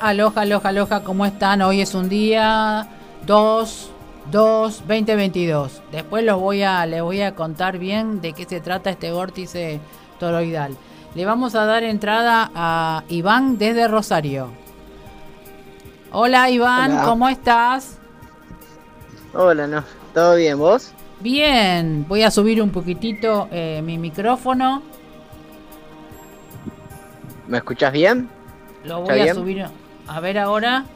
Aloha, aloha, aloha, aloha, ¿cómo están? Hoy es un día 2, 2, 2022. Después los voy a, les voy a contar bien de qué se trata este vórtice toroidal. Le vamos a dar entrada a Iván desde Rosario. Hola Iván, ¿cómo estás? Hola, no, ¿todo bien vos? Bien, voy a subir un poquitito eh, mi micrófono. ¿Me escuchas bien? Lo voy a subir. A ver ahora.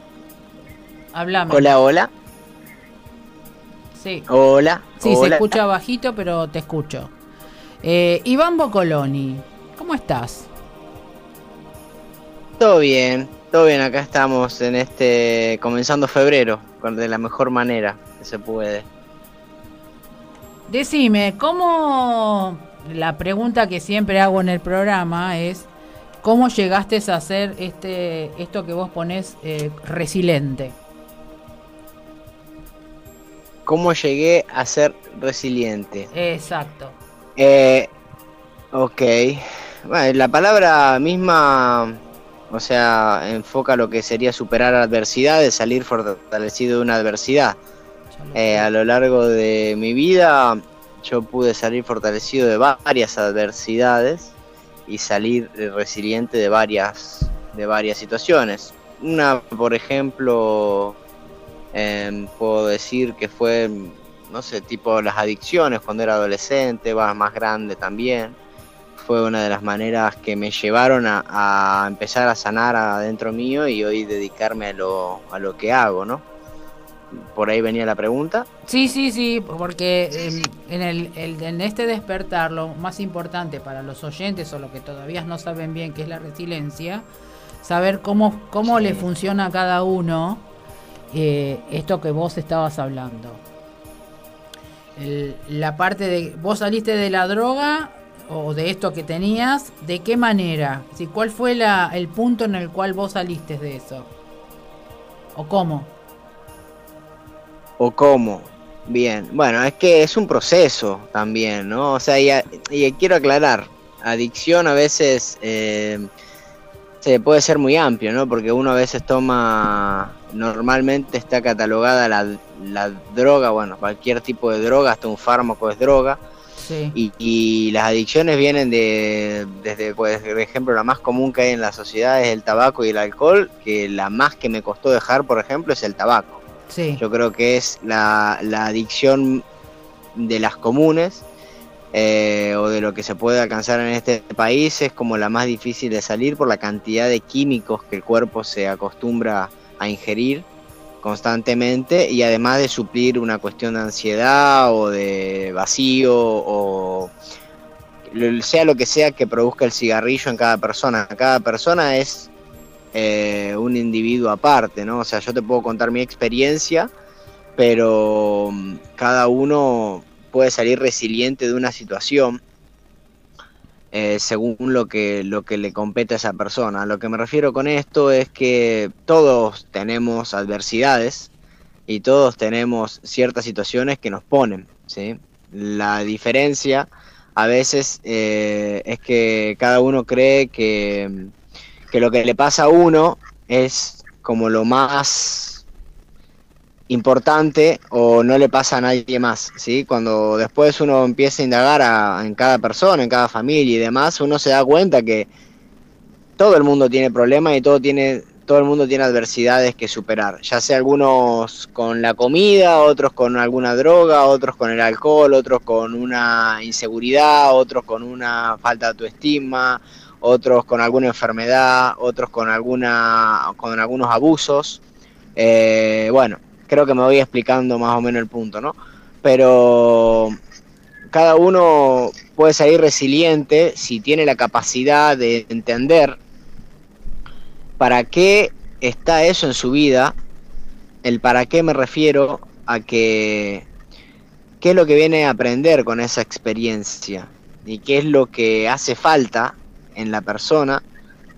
Hablame. Hola, hola. Sí. Hola. Sí, se escucha bajito, pero te escucho. Eh, Iván Bocoloni, ¿cómo estás? Todo bien, todo bien. Acá estamos en este. comenzando febrero, de la mejor manera que se puede. Decime, ¿cómo. La pregunta que siempre hago en el programa es ¿Cómo llegaste a hacer este, esto que vos ponés eh, resiliente? ¿Cómo llegué a ser resiliente? Exacto. Eh, ok. Bueno, la palabra misma, o sea, enfoca lo que sería superar adversidades, salir fortalecido de una adversidad. Eh, a lo largo de mi vida yo pude salir fortalecido de varias adversidades y salir resiliente de varias, de varias situaciones. Una, por ejemplo, em, puedo decir que fue, no sé, tipo las adicciones cuando era adolescente, más grande también. Fue una de las maneras que me llevaron a, a empezar a sanar adentro mío y hoy dedicarme a lo, a lo que hago, ¿no? Por ahí venía la pregunta. Sí, sí, sí, porque en, el, en este despertar lo más importante para los oyentes o los que todavía no saben bien qué es la resiliencia, saber cómo, cómo le funciona a cada uno eh, esto que vos estabas hablando. la parte de, vos saliste de la droga o de esto que tenías, ¿de qué manera? Si, ¿Cuál fue la, el punto en el cual vos saliste de eso? ¿O cómo? O cómo. Bien, bueno, es que es un proceso también, ¿no? O sea, y, quiero aclarar, adicción a veces eh, se puede ser muy amplio, ¿no? Porque uno a veces toma, normalmente está catalogada la, la droga, bueno, cualquier tipo de droga, hasta un fármaco es droga. Sí. Y, y, las adicciones vienen de, desde, pues, por ejemplo, la más común que hay en la sociedad es el tabaco y el alcohol, que la más que me costó dejar, por ejemplo, es el tabaco. Yo creo que es la, adicción de las comunes eh, o de lo que se puede alcanzar en este país es como la más difícil de salir por la cantidad de químicos que el cuerpo se acostumbra a ingerir constantemente y además de suplir una cuestión de ansiedad o de vacío o sea lo que sea que produzca el cigarrillo en cada persona. Cada persona es eh, un individuo aparte, ¿no? O sea, yo te puedo contar mi experiencia, pero mm, cada uno puede salir resiliente de una situación eh, según lo que, lo que le compete a esa persona. Lo que me refiero con esto es que todos tenemos adversidades y todos tenemos ciertas situaciones que nos ponen, ¿sí? La diferencia a veces eh, es que cada uno cree que que lo que le pasa a uno es como lo más importante o no le pasa a nadie más, ¿sí? Cuando después uno empieza a indagar en cada persona, en cada familia y demás, uno se da cuenta que todo el mundo tiene problemas y todo tiene todo el mundo tiene adversidades que superar, ya sea algunos con la comida, otros con alguna droga, otros con el alcohol, otros con una inseguridad, otros con una falta de autoestima, otros con alguna enfermedad, otros con, alguna, con algunos abusos. Eh, bueno, creo que me voy explicando más o menos el punto, ¿no? Pero cada uno puede salir resiliente si tiene la capacidad de entender para qué está eso en su vida. El para qué me refiero a que qué es lo que viene a aprender con esa experiencia y qué es lo que hace falta en la persona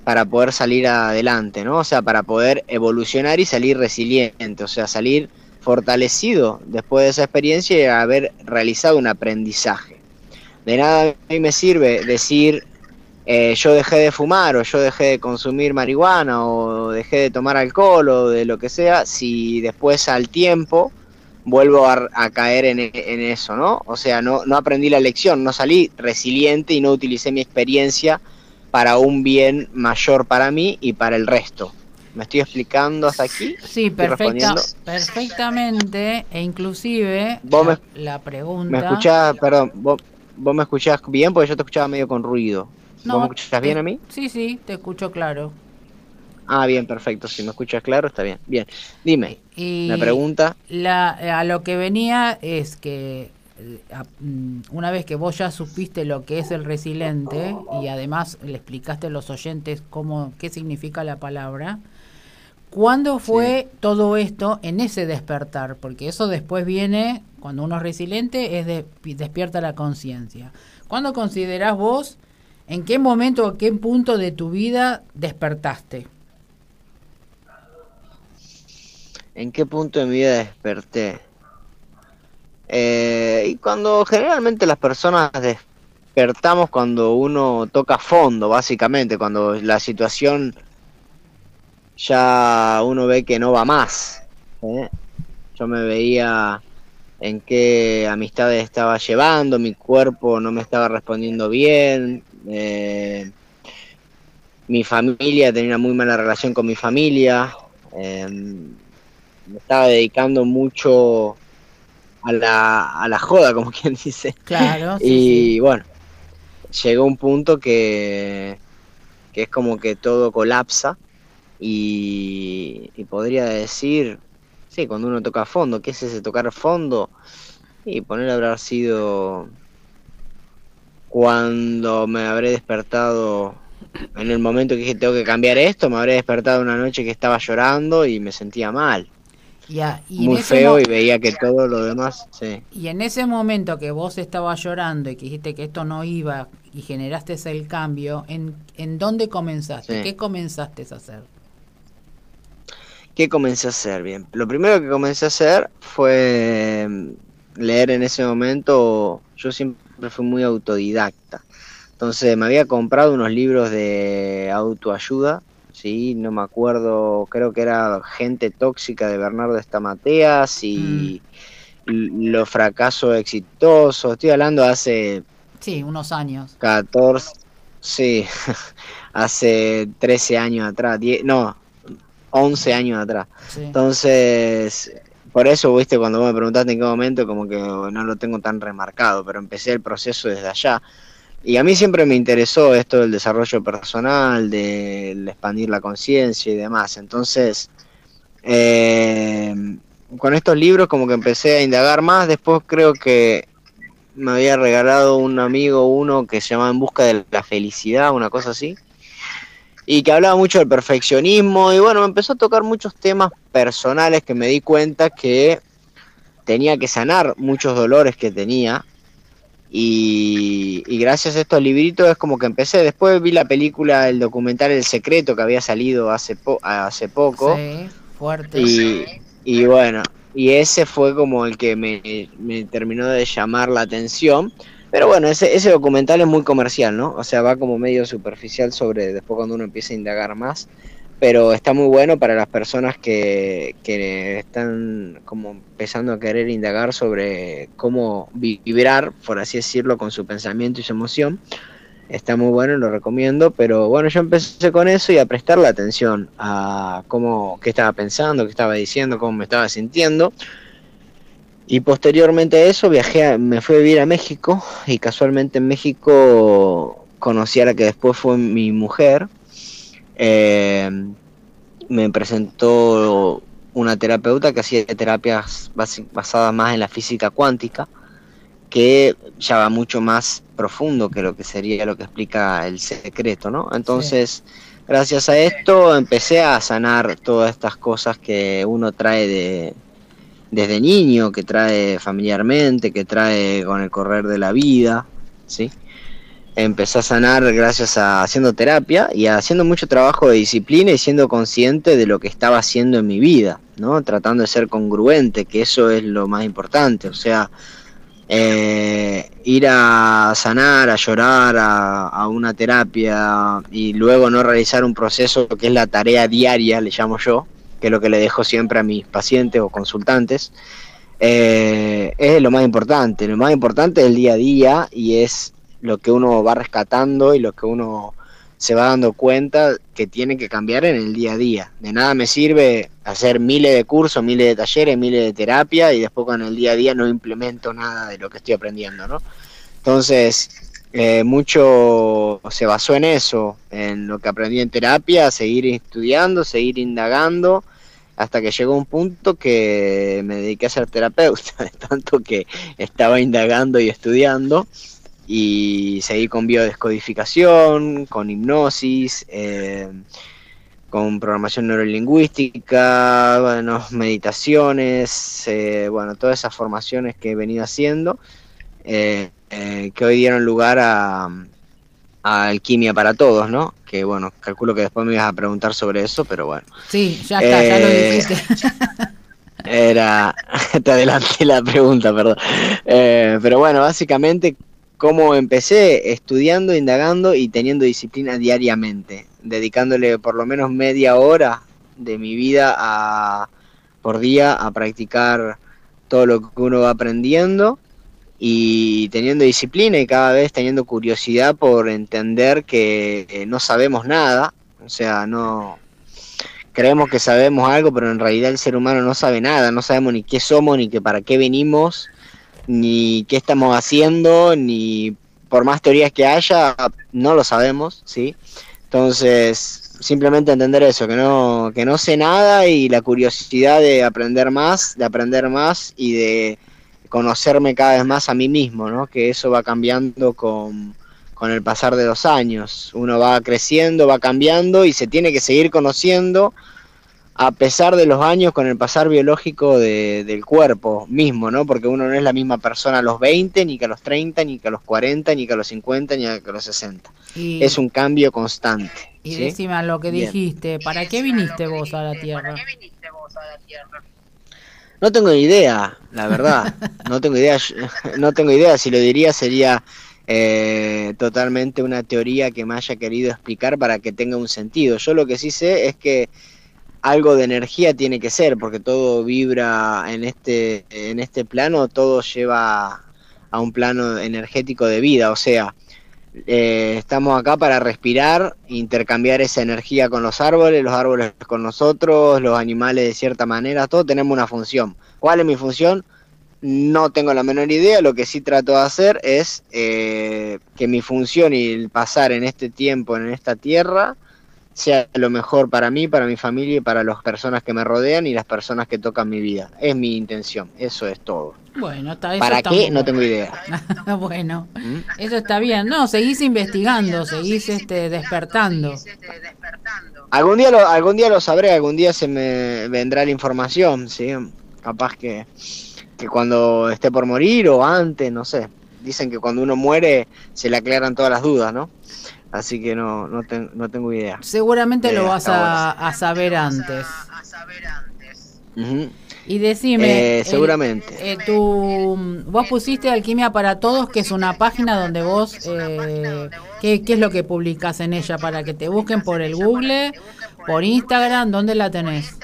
para poder salir adelante, ¿no? O sea, para poder evolucionar y salir resiliente, o sea, salir fortalecido después de esa experiencia y haber realizado un aprendizaje. De nada a mí me sirve decir, eh, yo dejé de fumar o yo dejé de consumir marihuana o dejé de tomar alcohol o de lo que sea, si después al tiempo vuelvo a, caer en, eso, ¿no? O sea, no, no aprendí la lección, no salí resiliente y no utilicé mi experiencia para un bien mayor para mí y para el resto. ¿Me estoy explicando hasta aquí? Sí, perfecta, perfectamente. E inclusive la, pregunta... ¿Me escuchás, perdón, vos, me escuchás bien? Porque yo te escuchaba medio con ruido. ¿Vos me escuchás bien a mí? Sí, sí, te escucho claro. Ah, bien, perfecto. Si me escuchas claro, está bien. Bien, dime. Y la pregunta. La, a lo que venía es que una vez que vos ya supiste lo que es el resiliente y además le explicaste a los oyentes cómo qué significa la palabra, ¿cuándo fue todo esto en ese despertar? Porque eso después viene, cuando uno es resiliente, es de, despierta la conciencia. ¿Cuándo considerás vos, en qué momento o qué punto de tu vida despertaste? ¿En qué punto de mi vida desperté? Eh, y cuando generalmente las personas despertamos cuando uno toca fondo, básicamente, cuando la situación ya uno ve que no va más. ¿eh? Yo me veía en qué amistades estaba llevando, mi cuerpo no me estaba respondiendo bien, eh, mi familia tenía una muy mala relación con mi familia. Me estaba dedicando mucho a la, a la joda, como quien dice. Claro. y bueno, llegó un punto que, que es como que todo colapsa y, podría decir, sí, cuando uno toca fondo, ¿qué es ese tocar fondo? Y poner haber sido cuando me habré despertado en el momento que dije tengo que cambiar esto, me habré despertado una noche que estaba llorando y me sentía mal muy feo y veía que todo lo demás, sí. Y en ese momento que vos estabas llorando y que dijiste que esto no iba y generaste el cambio, ¿en, en dónde comenzaste? ¿Qué comenzaste a hacer? ¿Qué comencé a hacer? Bien, lo primero que comencé a hacer fue mm, leer en ese momento, yo siempre fui muy autodidacta, entonces me había comprado unos libros de autoayuda sí, no me acuerdo, creo que era Gente Tóxica de Bernardo Estamateas y mm. Los Fracasos Exitosos, estoy hablando hace... Sí, unos años. 14, sí, hace 13 años atrás, no, 11 años atrás. Entonces, por eso, viste, cuando vos me preguntaste en qué momento, como que no lo tengo tan remarcado, pero empecé el proceso desde allá. Y a mí siempre me interesó esto del desarrollo personal, del expandir la conciencia y demás. Entonces, eh, con estos libros como que empecé a indagar más. Después creo que me había regalado un amigo uno que se llamaba En Busca de la Felicidad, una cosa así. Y que hablaba mucho del perfeccionismo. Y bueno, me empezó a tocar muchos temas personales que me di cuenta que tenía que sanar muchos dolores que tenía y, gracias a estos libritos es como que empecé. Después vi la película, el documental El Secreto que había salido hace, hace poco. Sí, fuerte. Y, bueno, y ese fue como el que me, me, terminó de llamar la atención. Pero bueno, ese, ese documental es muy comercial, ¿no? O sea, va como medio superficial sobre después cuando uno empieza a indagar más pero está muy bueno para las personas que, que están como empezando a querer indagar sobre cómo vibrar, por así decirlo, con su pensamiento y su emoción. Está muy bueno, lo recomiendo, pero bueno, yo empecé con eso y a prestarle atención a cómo, qué estaba pensando, qué estaba diciendo, cómo me estaba sintiendo. Y posteriormente a eso viajé, me fui a vivir a México y casualmente en México conocí a la que después fue mi mujer, eh, me presentó una terapeuta que hacía terapias basadas más en la física cuántica, que ya va mucho más profundo que lo que sería lo que explica el secreto, ¿no? Entonces, gracias a esto empecé a sanar todas estas cosas que uno trae de, desde niño, que trae familiarmente, que trae con el correr de la vida, ¿sí? Empecé a sanar gracias a haciendo terapia y haciendo mucho trabajo de disciplina y siendo consciente de lo que estaba haciendo en mi vida, ¿no? Tratando de ser congruente, que eso es lo más importante. O sea, eh, ir a sanar, a llorar, a, una terapia y luego no realizar un proceso que es la tarea diaria, le llamo yo, que es lo que le dejo siempre a mis pacientes o consultantes, eh, es lo más importante. Lo más importante es el día a día y es lo que uno va rescatando y lo que uno se va dando cuenta que tiene que cambiar en el día a día. De nada me sirve hacer miles de cursos, miles de talleres, miles de terapia y después con el día a día no implemento nada de lo que estoy aprendiendo, ¿no? Entonces, eh, mucho se basó en eso, en lo que aprendí en terapia, seguir estudiando, seguir indagando, hasta que llegó un punto que me dediqué a ser terapeuta, tanto que estaba indagando y estudiando y seguí con biodescodificación, con hipnosis, eh, con programación neurolingüística, bueno, meditaciones, eh, bueno, todas esas formaciones que he venido haciendo, eh, que hoy dieron lugar a, Alquimia para Todos, ¿no? Que bueno, calculo que después me ibas a preguntar sobre eso, pero bueno. Sí, ya está, ya lo dijiste. Era, te adelanté la pregunta, perdón. pero bueno, básicamente cómo empecé estudiando, indagando y teniendo disciplina diariamente, dedicándole por lo menos media hora de mi vida a, por día a practicar todo lo que uno va aprendiendo y teniendo disciplina y cada vez teniendo curiosidad por entender que no sabemos nada, o sea, no creemos que sabemos algo, pero en realidad el ser humano no sabe nada, no sabemos ni qué somos, ni que para qué venimos, ni qué estamos haciendo, ni por más teorías que haya, no lo sabemos, ¿sí? Entonces, simplemente entender eso, que no, que no sé nada y la curiosidad de aprender más, de aprender más y de conocerme cada vez más a mí mismo, ¿no? Que eso va cambiando con, con el pasar de los años. Uno va creciendo, va cambiando y se tiene que seguir conociendo a pesar de los años con el pasar biológico del cuerpo mismo, ¿no? Porque uno no es la misma persona a los 20, ni que a los 30, ni que a los 40, ni que a los 50, ni que a los 60. es un cambio constante. Y decime lo que dijiste, ¿para qué viniste vos a la Tierra? No tengo idea, la verdad. No tengo idea. No tengo idea. Si lo diría sería eh, totalmente una teoría que me haya querido explicar para que tenga un sentido. Yo lo que sí sé es que algo de energía tiene que ser, porque todo vibra en este, en este plano, todo lleva a un plano energético de vida, o sea, eh, estamos acá para respirar, intercambiar esa energía con los árboles, los árboles con nosotros, los animales de cierta manera, todos tenemos una función. ¿Cuál es mi función? No tengo la menor idea, lo que sí trato de hacer es eh, que mi función y el pasar en este tiempo, en esta tierra, sea lo mejor para mí, para mi familia y para las personas que me rodean y las personas que tocan mi vida. Es mi intención, eso es todo. Bueno, está, eso ¿Para qué? No tengo idea. bueno, ¿Mm? eso está bien. No, seguís investigando, seguís este, despertando. Algún día, lo, algún día lo sabré, algún día se me vendrá la información, ¿sí? Capaz que, que cuando esté por morir o antes, no sé. Dicen que cuando uno muere se le aclaran todas las dudas, ¿no? Así que no, no, no tengo idea. Seguramente lo vas a, saber antes. Y decime, eh, seguramente. Eh, vos pusiste Alquimia para Todos, que es una página donde vos, eh, ¿qué, es lo que publicas en ella para que te busquen por el Google, por Instagram? ¿Dónde la tenés?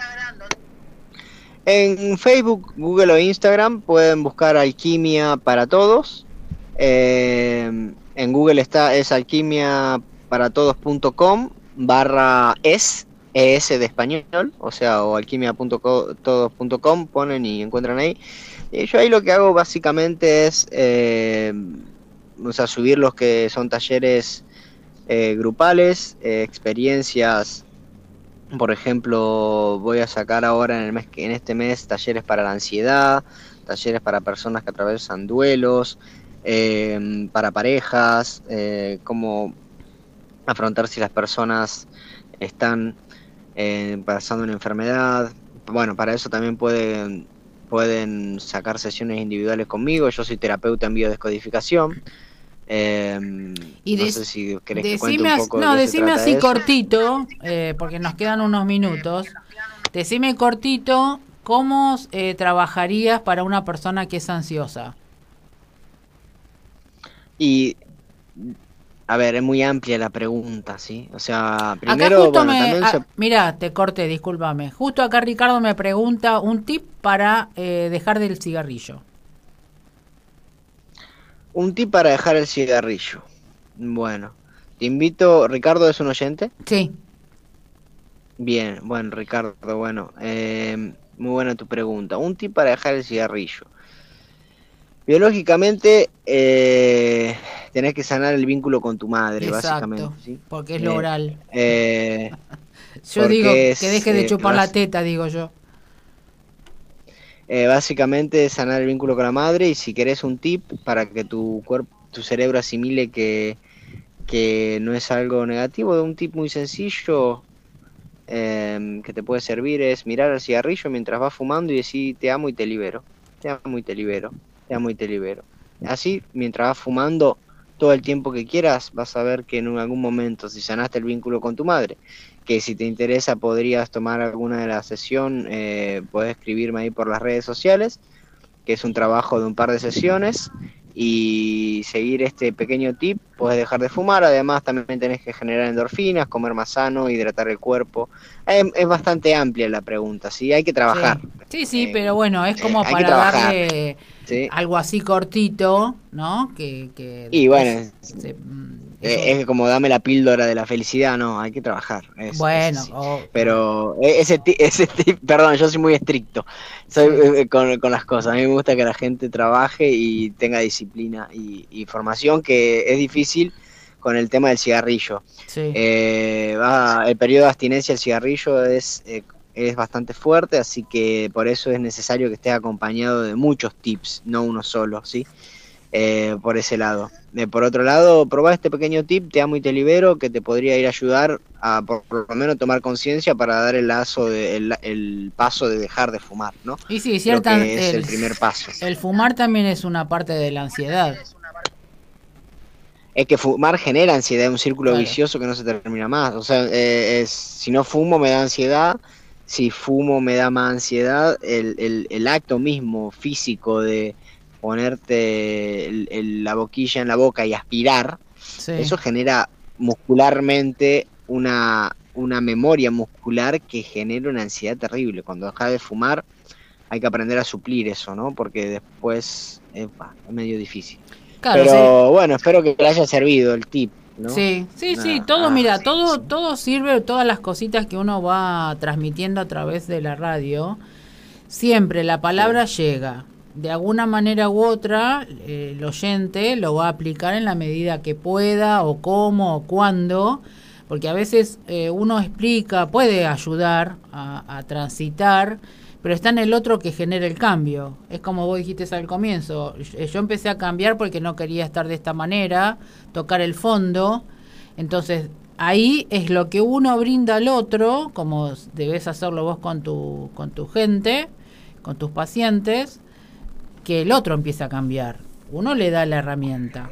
En Facebook, Google o Instagram pueden buscar Alquimia para Todos. Eh, en Google está es alquimiaparatodos.com barra es, es de español, o sea, o alquimiatodos.com ponen y encuentran ahí. Y yo ahí lo que hago básicamente es eh, o sea, subir los que son talleres eh, grupales, eh, experiencias. Por ejemplo, voy a sacar ahora en el mes en este mes talleres para la ansiedad, talleres para personas que atravesan duelos, eh, para parejas, eh, cómo afrontar si las personas están eh, pasando una enfermedad. Bueno, para eso también pueden, pueden sacar sesiones individuales conmigo. Yo soy terapeuta en biodescodificación. Eh, y no sé si querés que cuente un poco No, decime así cortito, porque nos quedan unos minutos. Decime cortito, ¿cómo trabajarías para una persona que es ansiosa? Y a ver, es muy amplia la pregunta, ¿sí? O sea, primero, acá justo Mira, te corté, discúlpame. Justo acá Ricardo me pregunta un tip para eh, dejar del cigarrillo. Un tip para dejar el cigarrillo. Bueno, te invito, Ricardo es un oyente. Sí. Bien, bueno, Ricardo, bueno, eh, muy buena tu pregunta. Un tip para dejar el cigarrillo. Biológicamente, eh, tenés que sanar el vínculo con tu madre, básicamente. Porque es lo oral. Eh, yo digo que deje de eh, chupar la teta, digo yo. Eh, básicamente sanar el vínculo con la madre y si querés un tip para que tu cuerpo, tu cerebro asimile que, que no es algo negativo, un tip muy sencillo em, que te puede servir es mirar al cigarrillo mientras vas fumando y decir te amo y te libero, te amo y te libero, amo te libero. Así, mientras vas fumando, todo el tiempo que quieras, vas a ver que en algún momento, si sanaste el vínculo con tu madre, que si te interesa podrías tomar alguna de las sesiones, eh, puedes escribirme ahí por las redes sociales, que es un trabajo de un par de sesiones, y seguir este pequeño tip, puedes dejar de fumar, además también tenés que generar endorfinas, comer más sano, hidratar el cuerpo. Es, bastante amplia la pregunta, sí, hay que trabajar. Sí, sí, pero bueno, es como para darle algo así cortito, ¿no? Que, y bueno, eh, es como dame la píldora de la felicidad, no, hay que trabajar. bueno, pero e, ese, ese perdón, yo soy muy estricto soy, eh, con, las cosas. A mí me gusta que la gente trabaje y tenga disciplina y, formación, que es difícil con el tema del cigarrillo. Eh, el periodo de abstinencia del cigarrillo es es bastante fuerte, así que por eso es necesario que esté acompañado de muchos tips, no uno solo, ¿sí? Eh, por ese lado. Eh, por otro lado, probá este pequeño tip, te amo y te libero, que te podría ir a ayudar a por, lo menos tomar conciencia para dar el lazo, de, el, paso de dejar de fumar, ¿no? Y sí, cierta, es el, primer paso. El fumar también es una parte de la ansiedad. Es que fumar genera ansiedad, un círculo vicioso que no se termina más. O sea, eh, es, si no fumo me da ansiedad, si fumo me da más ansiedad, el, el, acto mismo físico de ponerte la boquilla en la boca y aspirar, eso genera muscularmente una, una memoria muscular que genera una ansiedad terrible. Cuando dejas de fumar hay que aprender a suplir eso, ¿no? Porque después es medio difícil. Pero bueno, espero que le haya servido el tip. Sí, sí, sí, todo, mira, todo, todo sirve, todas las cositas que uno va transmitiendo a través de la radio, siempre la palabra llega. De alguna manera u otra, eh, el oyente lo va a aplicar en la medida que pueda, o cómo, o cuándo, porque a veces eh, uno explica, puede ayudar a, transitar pero está en el otro que genera el cambio. Es como vos dijiste al comienzo, yo empecé a cambiar porque no quería estar de esta manera, tocar el fondo, entonces ahí es lo que uno brinda al otro, como debes hacerlo vos con tu, con tu gente, con tus pacientes, que el otro empieza a cambiar. Uno le da la herramienta.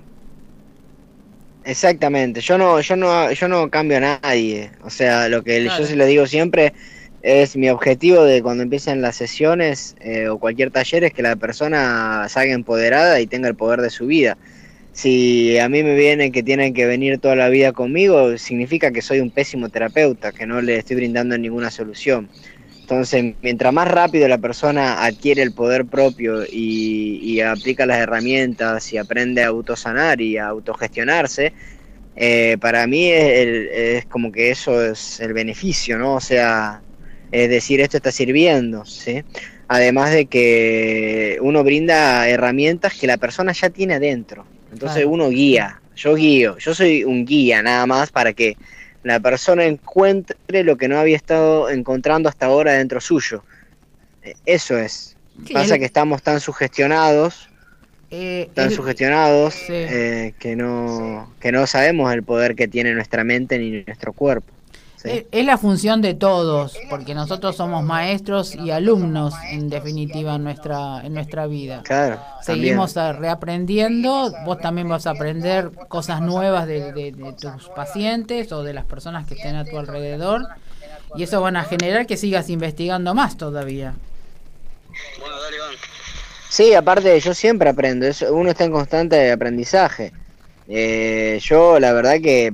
Exactamente, yo no, yo no, yo no cambio a nadie. O sea, lo que yo se lo digo siempre, es mi objetivo de cuando empiecen las sesiones eh, o cualquier taller es que la persona salga empoderada y tenga el poder de su vida. Si a mí me viene que tienen que venir toda la vida conmigo, significa que soy un pésimo terapeuta, que no le estoy brindando ninguna solución. Entonces, mientras más rápido la persona adquiere el poder propio y, aplica las herramientas y aprende a autosanar y a autogestionarse, eh, para mí es, es, como que eso es el beneficio, ¿no? O sea, es decir, esto está sirviendo, ¿sí? Además de que uno brinda herramientas que la persona ya tiene adentro. Entonces uno guía, yo guío, yo soy un guía nada más para que la persona encuentre lo que no había estado encontrando hasta ahora dentro suyo. E, eso es. Pasa que estamos tan sugestionados, eh, tan sugestionados eh, que no que no sabemos el poder que tiene nuestra mente ni nuestro cuerpo. Es la función de todos, porque nosotros somos maestros y alumnos, en definitiva, en nuestra, en nuestra vida. Claro. Seguimos reaprendiendo, vos también vas a aprender cosas nuevas de, tus pacientes o de las personas que estén a tu alrededor, y eso van a generar que sigas investigando más todavía. Bueno, dale, Sí, aparte yo siempre aprendo, uno está en constante aprendizaje. Eh, yo la verdad que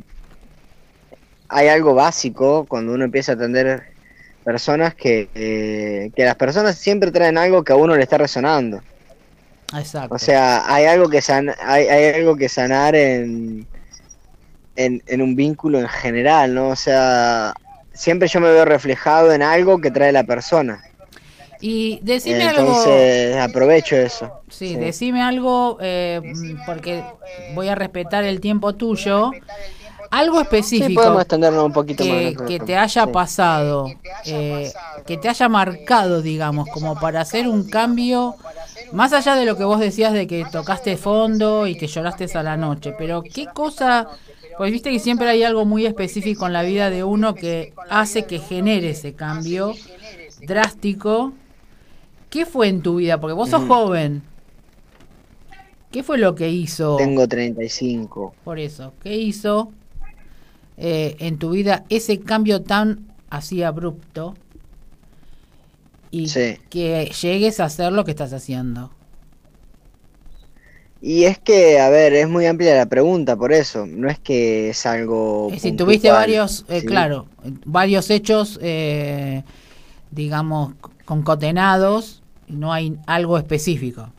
hay algo básico cuando uno empieza a atender personas que, eh, que las personas siempre traen algo que a uno le está resonando. Exacto. O sea, hay algo que san, hay, hay algo que sanar en, en, en un vínculo en general, ¿no? O sea, siempre yo me veo reflejado en algo que trae la persona. Y decime Entonces, algo. aprovecho eso. Sí, sí. decime algo, eh, porque voy a respetar el tiempo tuyo. Algo específico sí, podemos extendernos un poquito que, más. que te haya sí. pasado, eh, que te haya marcado, digamos, como para hacer un cambio, más allá de lo que vos decías de que tocaste fondo y que lloraste a la noche, pero qué cosa, pues viste que siempre hay algo muy específico en la vida de uno que hace que genere ese cambio drástico. ¿Qué fue en tu vida? Porque vos sos mm. joven. ¿Qué fue lo que hizo? Tengo 35. Por eso, ¿qué hizo eh, en tu vida ese cambio tan así abrupto y sí. que llegues a hacer lo que estás haciendo? Y es que, a ver, es muy amplia la pregunta, por eso. No es que es algo. Si tuviste varios, eh, ¿sí? claro, varios hechos, eh, digamos, concatenados, no hay algo específico.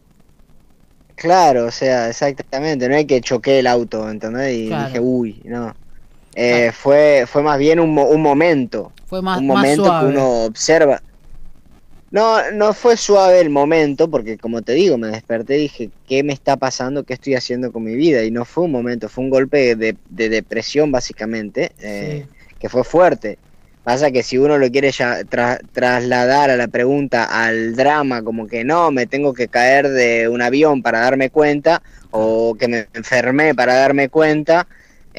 Claro, o sea, exactamente. No hay que choqué el auto, ¿entendés? Y Claro. dije, uy, no. Eh, fue, fue más bien un, un momento. Fue más, un más momento suave. que uno observa. No, no fue suave el momento, porque como te digo, me desperté y dije, ¿qué me está pasando? ¿Qué estoy haciendo con mi vida? Y no fue un momento, fue un golpe de, de depresión básicamente, eh, que fue fuerte. Pasa que si uno lo quiere ya tra- trasladar a la pregunta, al drama, como que no, me tengo que caer de un avión para darme cuenta, o que me enfermé para darme cuenta,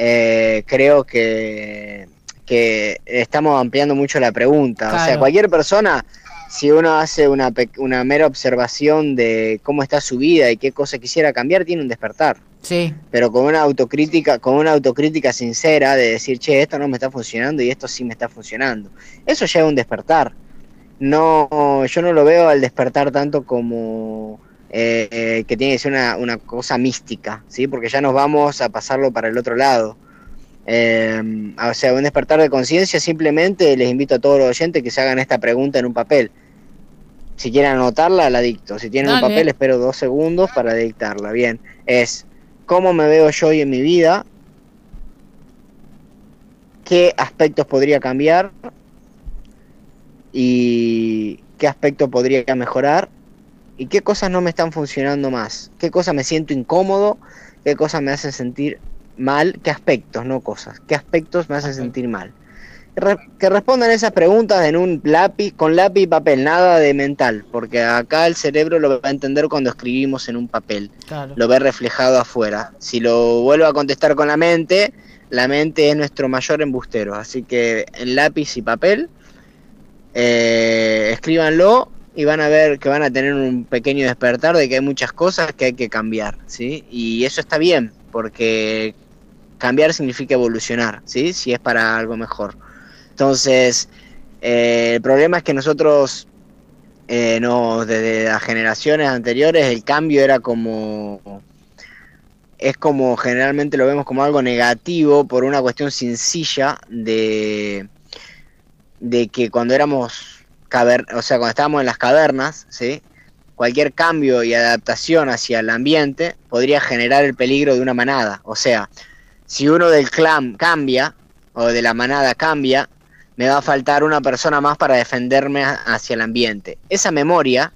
eh, creo que, que estamos ampliando mucho la pregunta. O sea, cualquier persona, si uno hace una, una mera observación de cómo está su vida y qué cosa quisiera cambiar, tiene un despertar Sí, pero con una autocrítica, con una autocrítica sincera de decir, che, esto no me está funcionando y esto sí me está funcionando. Eso ya es un despertar. No, yo no lo veo al despertar tanto como eh, que tiene que ser una, una cosa mística, ¿sí? Porque ya nos vamos a pasarlo para el otro lado. Eh, o sea, un despertar de conciencia, simplemente les invito a todos los oyentes que se hagan esta pregunta en un papel. Si quieren anotarla, la dicto. Si tienen un papel, espero dos segundos para dictarla. Bien, es cómo me veo yo hoy en mi vida, qué aspectos podría cambiar y qué aspecto podría mejorar y qué cosas no me están funcionando más, qué cosas me siento incómodo, qué cosas me hacen sentir mal, qué aspectos, no cosas, qué aspectos me hacen sentir mal. Que, re- que respondan esas preguntas en un lápiz, con lápiz y papel, nada de mental, porque acá el cerebro lo va a entender cuando escribimos en un papel claro. lo ve reflejado afuera. Si lo vuelvo a contestar con la mente, la mente es nuestro mayor embustero. Así que en lápiz y papel, eh, escríbanlo y van a ver que van a tener un pequeño despertar de que hay muchas cosas que hay que cambiar, ¿sí? Y eso está bien, porque cambiar significa evolucionar, ¿sí? Si es para algo mejor. Entonces, eh, el problema es que nosotros eh, no, desde las generaciones anteriores el cambio era como es como generalmente lo vemos como algo negativo por una cuestión sencilla de de que cuando éramos o sea cuando estábamos en las cavernas sí cualquier cambio y adaptación hacia el ambiente podría generar el peligro de una manada o sea si uno del clan cambia o de la manada cambia me va a faltar una persona más para defenderme hacia el ambiente. Esa memoria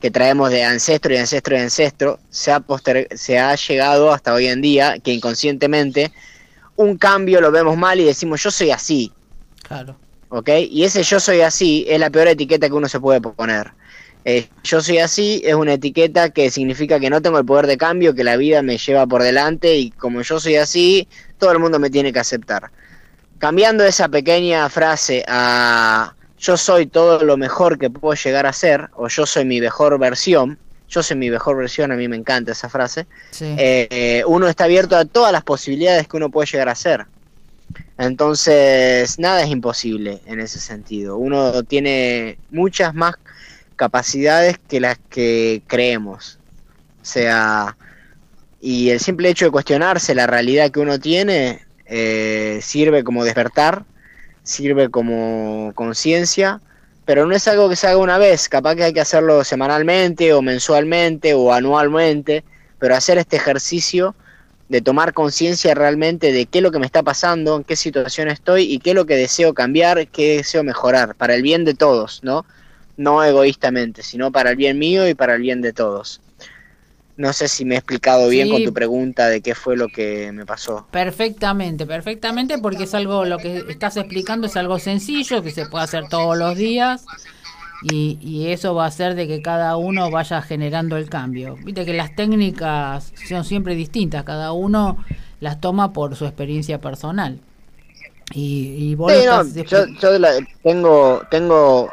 que traemos de ancestro y ancestro y ancestro se ha, se ha llegado hasta hoy en día que inconscientemente un cambio lo vemos mal y decimos yo soy así, Claro. ¿Ok? Y ese yo soy así es la peor etiqueta que uno se puede poner. Eh, yo soy así es una etiqueta que significa que no tengo el poder de cambio, que la vida me lleva por delante y como yo soy así, todo el mundo me tiene que aceptar. Cambiando esa pequeña frase a yo soy todo lo mejor que puedo llegar a ser, o yo soy mi mejor versión, yo soy mi mejor versión, a mí me encanta esa frase, Sí. eh, eh, uno está abierto a todas las posibilidades que uno puede llegar a ser. Entonces, nada es imposible en ese sentido. Uno tiene muchas más capacidades que las que creemos. O sea, y el simple hecho de cuestionarse la realidad que uno tiene eh, sirve como despertar, sirve como conciencia, pero no es algo que se haga una vez, capaz que hay que hacerlo semanalmente o mensualmente o anualmente, pero hacer este ejercicio de tomar conciencia realmente de qué es lo que me está pasando, en qué situación estoy y qué es lo que deseo cambiar, qué deseo mejorar, para el bien de todos, ¿no? No egoístamente, sino para el bien mío y para el bien de todos. No sé si me he explicado bien con tu pregunta de qué fue lo que me pasó. Perfectamente, perfectamente, porque es algo, lo que estás explicando es algo sencillo, que se puede hacer todos los días, y, y eso va a hacer de que cada uno vaya generando el cambio. Viste que las técnicas son siempre distintas, cada uno las toma por su experiencia personal. Y, y vos yo, yo tengo, tengo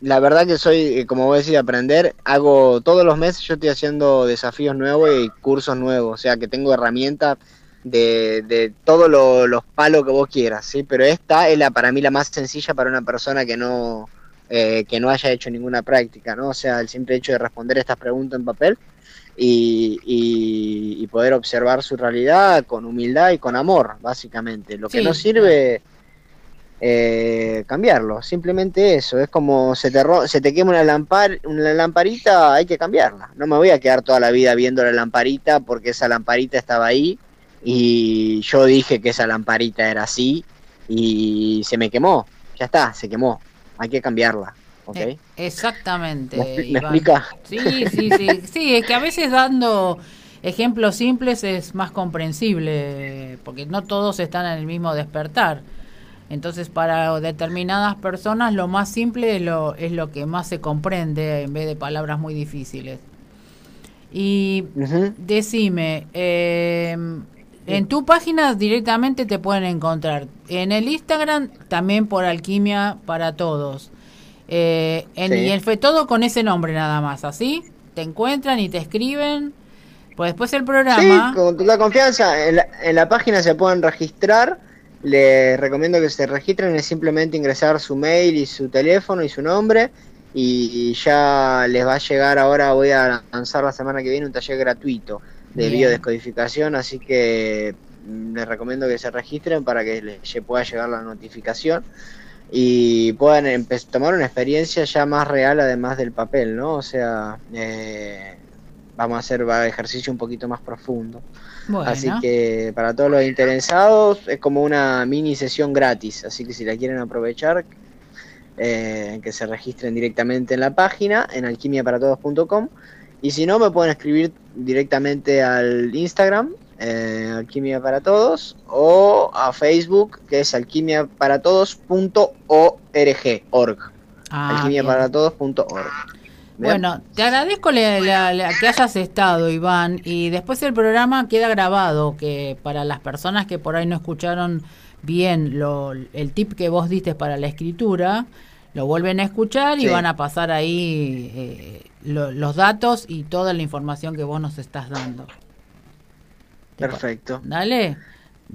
la verdad que soy, eh, como vos decís, aprender. Hago todos los meses, yo estoy haciendo desafíos nuevos y cursos nuevos. O sea que tengo herramientas de, de todos los palos que vos quieras, ¿sí? Pero esta es la para mí la más sencilla para una persona que no, eh, que no haya hecho ninguna práctica, ¿no? O sea, el simple hecho de responder estas preguntas en papel y, y, poder observar su realidad con humildad y con amor, básicamente. Lo que no sirve eh, cambiarlo, simplemente eso, es como se te, se te quema una, lampar una lamparita, hay que cambiarla, no me voy a quedar toda la vida viendo la lamparita porque esa lamparita estaba ahí y yo dije que esa lamparita era así y se me quemó, ya está, se quemó, hay que cambiarla. ¿okay? Eh, exactamente. ¿Me, explica? Sí, sí, sí, sí, es que a veces dando ejemplos simples es más comprensible, porque no todos están en el mismo despertar. Entonces, para determinadas personas, lo más simple es lo, es lo que más se comprende en vez de palabras muy difíciles. Y decime, em, en tu página directamente te pueden encontrar. En el Instagram también por Alquimia para Todos. Eh, en, Y el fue todo con ese nombre nada más, ¿así? Te encuentran y te escriben. Pues después el programa. Sí, con la confianza. En la, en la página se pueden registrar les recomiendo que se registren, es simplemente ingresar su mail y su teléfono y su nombre y ya les va a llegar ahora, voy a lanzar la semana que viene un taller gratuito de biodescodificación, así que mm, les recomiendo que se registren para que les pueda llegar la notificación y puedan tomar una experiencia ya más real además del papel, ¿no? O sea, eh, vamos a hacer ejercicio un poquito más profundo. Así que para todos los interesados es como una mini sesión gratis, así que si la quieren aprovechar, eh, que se registren directamente en la página, en alquimiaparatodos.com. Y si no, me pueden escribir directamente al Instagram, eh, Alquimia para Todos, o a Facebook, que es alquimiaparatodos.org. Org. Ah, alquimiaparatodos.org. Bueno, te agradezco que hayas estado, Iván, y después el programa queda grabado, que para las personas que por ahí no escucharon bien lo, el tip que vos diste para la escritura, lo vuelven a escuchar y van a pasar ahí eh, los datos y toda la información que vos nos estás dando. Perfecto. Dale.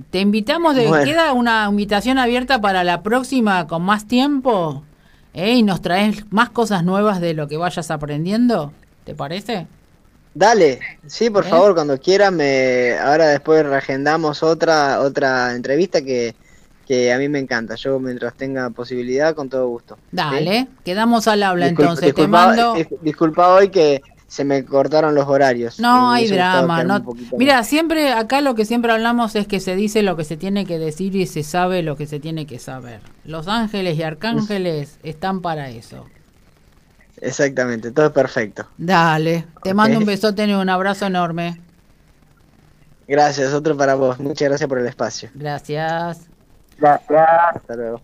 Te invitamos, de, queda una invitación abierta para la próxima con más tiempo. ¿Eh? ¿Y nos traes más cosas nuevas de lo que vayas aprendiendo? ¿Te parece? Dale, sí, por ¿Eh? favor, cuando quieras, me... ahora después reagendamos otra, otra entrevista que, a mí me encanta. Yo mientras tenga posibilidad, con todo gusto. Dale, quedamos al habla entonces. Te mando... disculpa hoy que se me cortaron los horarios. No hay drama, no. Mira, siempre acá lo que siempre hablamos es que se dice lo que se tiene que decir y se sabe lo que se tiene que saber. Los ángeles y arcángeles están para eso. Exactamente, todo es perfecto. Dale, te mando un besote y un abrazo enorme. Gracias, otro para vos. Muchas gracias por el espacio. Gracias. Gracias. Hasta luego.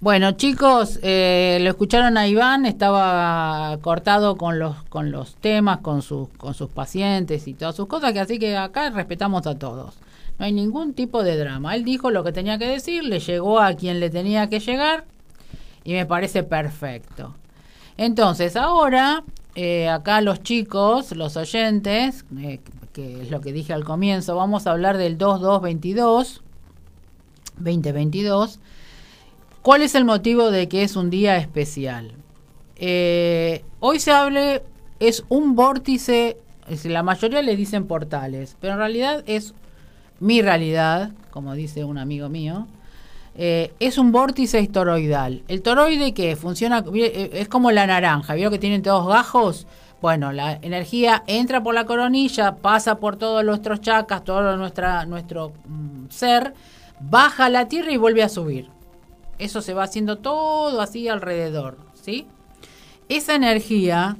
Bueno, chicos, eh, lo escucharon a Iván, estaba cortado con los con los temas, con sus con sus pacientes y todas sus cosas, que así que acá respetamos a todos. No hay ningún tipo de drama. Él dijo lo que tenía que decir, le llegó a quien le tenía que llegar y me parece perfecto. Entonces, ahora eh, acá los chicos, los oyentes, eh, que es lo que dije al comienzo, vamos a hablar del 2222 2022 ¿Cuál es el motivo de que es un día especial? Eh, hoy se hable, es un vórtice la mayoría le dicen portales, pero en realidad es mi realidad, como dice un amigo mío, eh, es un vórtice toroidal. El toroide que funciona, eh, es como la naranja, ¿vieron que tienen todos gajos? Bueno, la energía entra por la coronilla, pasa por todos nuestros chakras, todo nuestro mm, ser, baja a la tierra y vuelve a subir. Eso se va haciendo todo así alrededor, ¿sí? Esa energía,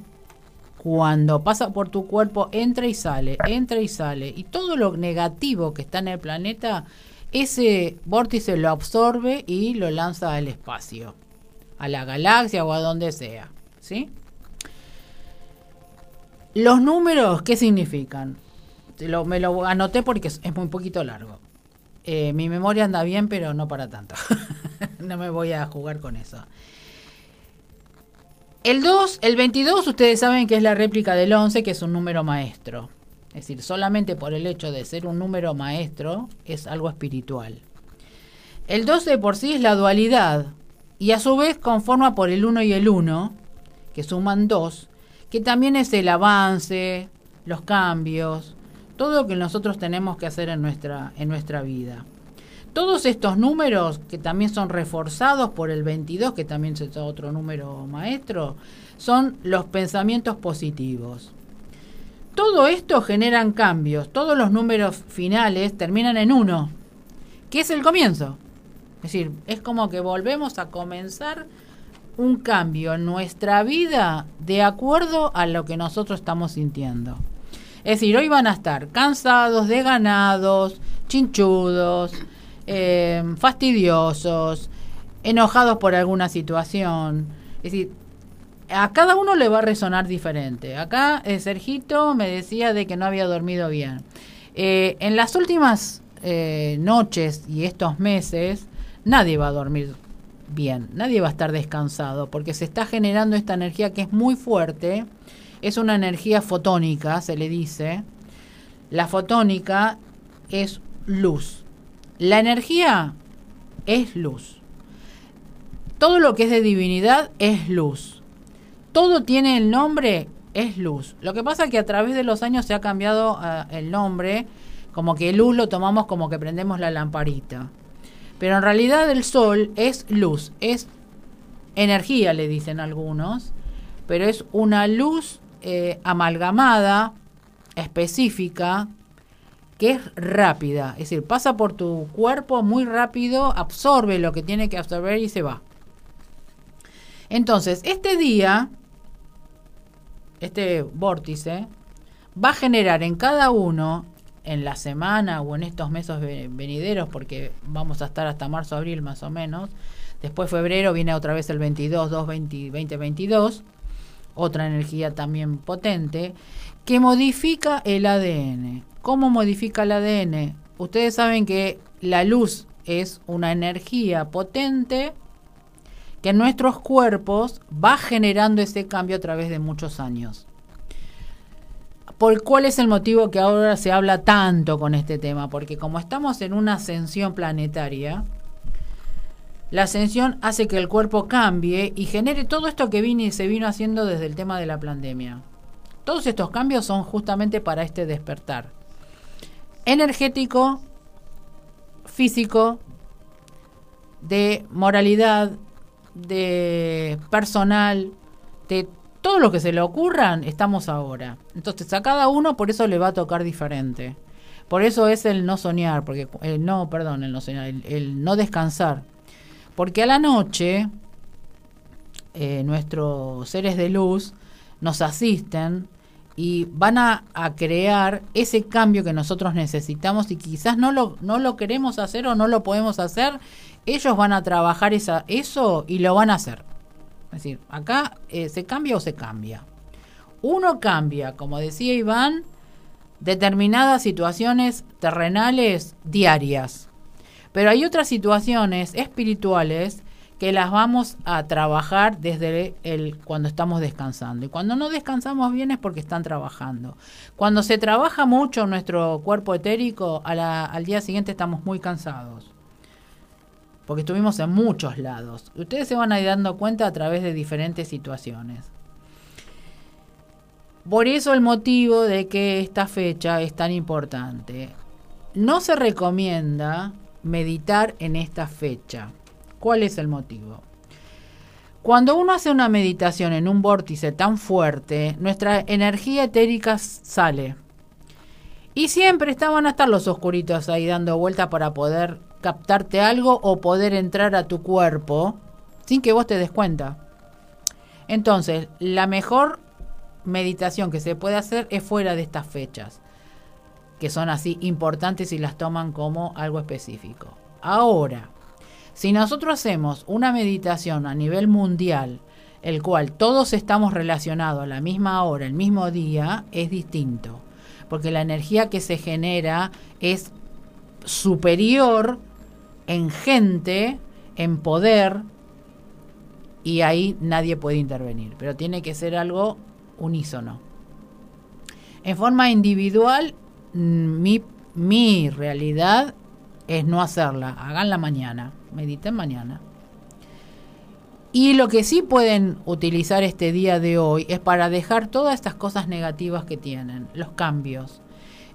cuando pasa por tu cuerpo, entra y sale, entra y sale. Y todo lo negativo que está en el planeta ese vórtice lo absorbe y lo lanza al espacio, a la galaxia o a donde sea. ¿sí? Los números, ¿qué significan? me lo anoté porque es, muy poquito largo. Eh, mi memoria anda bien, pero no para tanto. no me voy a jugar con eso. El 2, el 22, ustedes saben que es la réplica del 11, que es un número maestro. Es decir, solamente por el hecho de ser un número maestro es algo espiritual. El 12 por sí es la dualidad y a su vez conforma por el 1 y el 1, que suman 2, que también es el avance, los cambios, todo lo que nosotros tenemos que hacer en nuestra, en nuestra vida. Todos estos números, que también son reforzados por el 22, que también es otro número maestro, son los pensamientos positivos. Todo esto generan cambios. Todos los números finales terminan en uno, que es el comienzo. Es decir, es como que volvemos a comenzar un cambio en nuestra vida de acuerdo a lo que nosotros estamos sintiendo. Es decir, hoy van a estar cansados, desganados, chinchudos, eh, fastidiosos, enojados por alguna situación. Es decir, a cada uno le va a resonar diferente. Acá eh, Sergito me decía de que no había dormido bien. Eh, en las últimas eh, noches y estos meses, nadie va a dormir bien, nadie va a estar descansado, porque se está generando esta energía que es muy fuerte, es una energía fotónica, se le dice. La fotónica es luz. La energía es luz. Todo lo que es de divinidad es luz todo tiene el nombre, es luz. Lo que pasa es que a través de los años se ha cambiado ah, el nombre, como que luz lo tomamos como que prendemos la lamparita. Pero en realidad el sol es luz, es energía, le dicen algunos, pero es una luz eh, amalgamada, específica, que es rápida, es decir, pasa por tu cuerpo muy rápido, absorbe lo que tiene que absorber y se va. Entonces, este día este vórtice, va a generar en cada uno, en la semana o en estos meses venideros, porque vamos a estar hasta marzo, abril más o menos, después febrero viene otra vez el 22, 2, 20, 22, otra energía también potente, que modifica el ADN. ¿Cómo modifica el ADN? Ustedes saben que la luz es una energía potente que en nuestros cuerpos va generando ese cambio a través de muchos años. ¿Por cuál es el motivo que ahora se habla tanto con este tema? Porque como estamos en una ascensión planetaria, la ascensión hace que el cuerpo cambie y genere todo esto que vine, se vino haciendo desde el tema de la pandemia. Todos estos cambios son justamente para este despertar. Energético, físico, de moralidad, de personal, de todo lo que se le ocurran, estamos ahora. Entonces a cada uno por eso le va a tocar diferente. Por eso es el no soñar, porque el no, perdón, el no soñar, el, no descansar. Porque a la noche eh, nuestros seres de luz nos asisten y van a, crear ese cambio que nosotros necesitamos y quizás no lo, no lo queremos hacer o no lo podemos hacer ellos van a trabajar esa, eso y lo van a hacer. Es decir, acá eh, se cambia o se cambia. Uno cambia, como decía Iván, determinadas situaciones terrenales diarias. Pero hay otras situaciones espirituales que las vamos a trabajar desde el cuando estamos descansando. Y cuando no descansamos bien es porque están trabajando. Cuando se trabaja mucho nuestro cuerpo etérico, al día siguiente estamos muy cansados porque estuvimos en muchos lados. Ustedes se van a ir dando cuenta a través de diferentes situaciones. Por eso el motivo de que esta fecha es tan importante. No se recomienda meditar en esta fecha. ¿Cuál es el motivo? Cuando uno hace una meditación en un vórtice tan fuerte, nuestra energía etérica sale. Y siempre estaban a estar los oscuritos ahí dando vuelta para poder captarte algo o poder entrar a tu cuerpo sin que vos te des cuenta. Entonces, la mejor meditación que se puede hacer es fuera de estas fechas, que son así importantes y las toman como algo específico. Ahora, si nosotros hacemos una meditación a nivel mundial, el cual todos estamos relacionados a la misma hora, el mismo día, es distinto. Porque la energía que se genera es superior en gente, en poder, y ahí nadie puede intervenir. Pero tiene que ser algo unísono. En forma individual, mi, mi realidad es no hacerla. Haganla mañana mediten mañana. Y lo que sí pueden utilizar este día de hoy es para dejar todas estas cosas negativas que tienen, los cambios.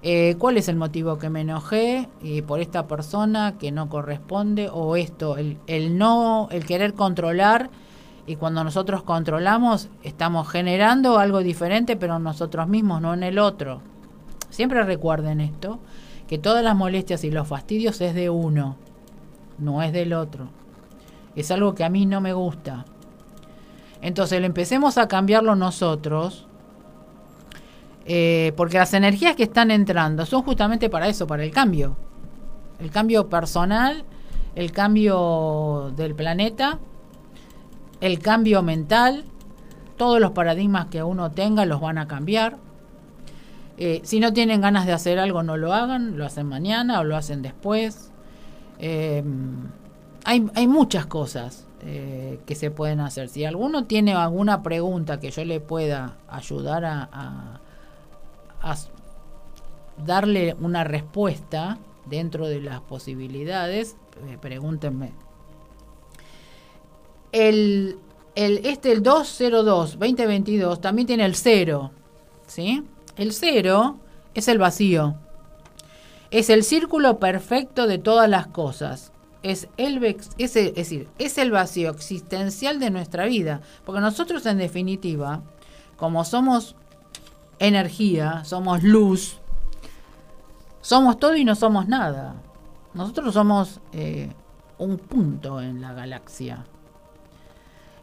Eh, ¿Cuál es el motivo que me enojé eh, por esta persona que no corresponde? O esto, el, el no, el querer controlar. Y cuando nosotros controlamos, estamos generando algo diferente, pero nosotros mismos, no en el otro. Siempre recuerden esto, que todas las molestias y los fastidios es de uno no es del otro. Es algo que a mí no me gusta. Entonces lo empecemos a cambiarlo nosotros, eh, porque las energías que están entrando son justamente para eso, para el cambio. El cambio personal, el cambio del planeta, el cambio mental, todos los paradigmas que uno tenga los van a cambiar. Eh, si no tienen ganas de hacer algo, no lo hagan, lo hacen mañana o lo hacen después. Em, hay, hay, muchas cosas eh, que se pueden hacer. Si alguno tiene alguna pregunta que yo le pueda ayudar a, darle una respuesta dentro de las posibilidades, eh, pregúntenme. El, el, este, el 202-2022, también tiene el cero. ¿sí? El cero es el vacío. Es el círculo perfecto de todas las cosas. Es, el, vacío existencial de nuestra vida. Porque nosotros en definitiva, como somos energía, somos luz, somos todo y no somos nada. Nosotros somos eh, un punto en la galaxia.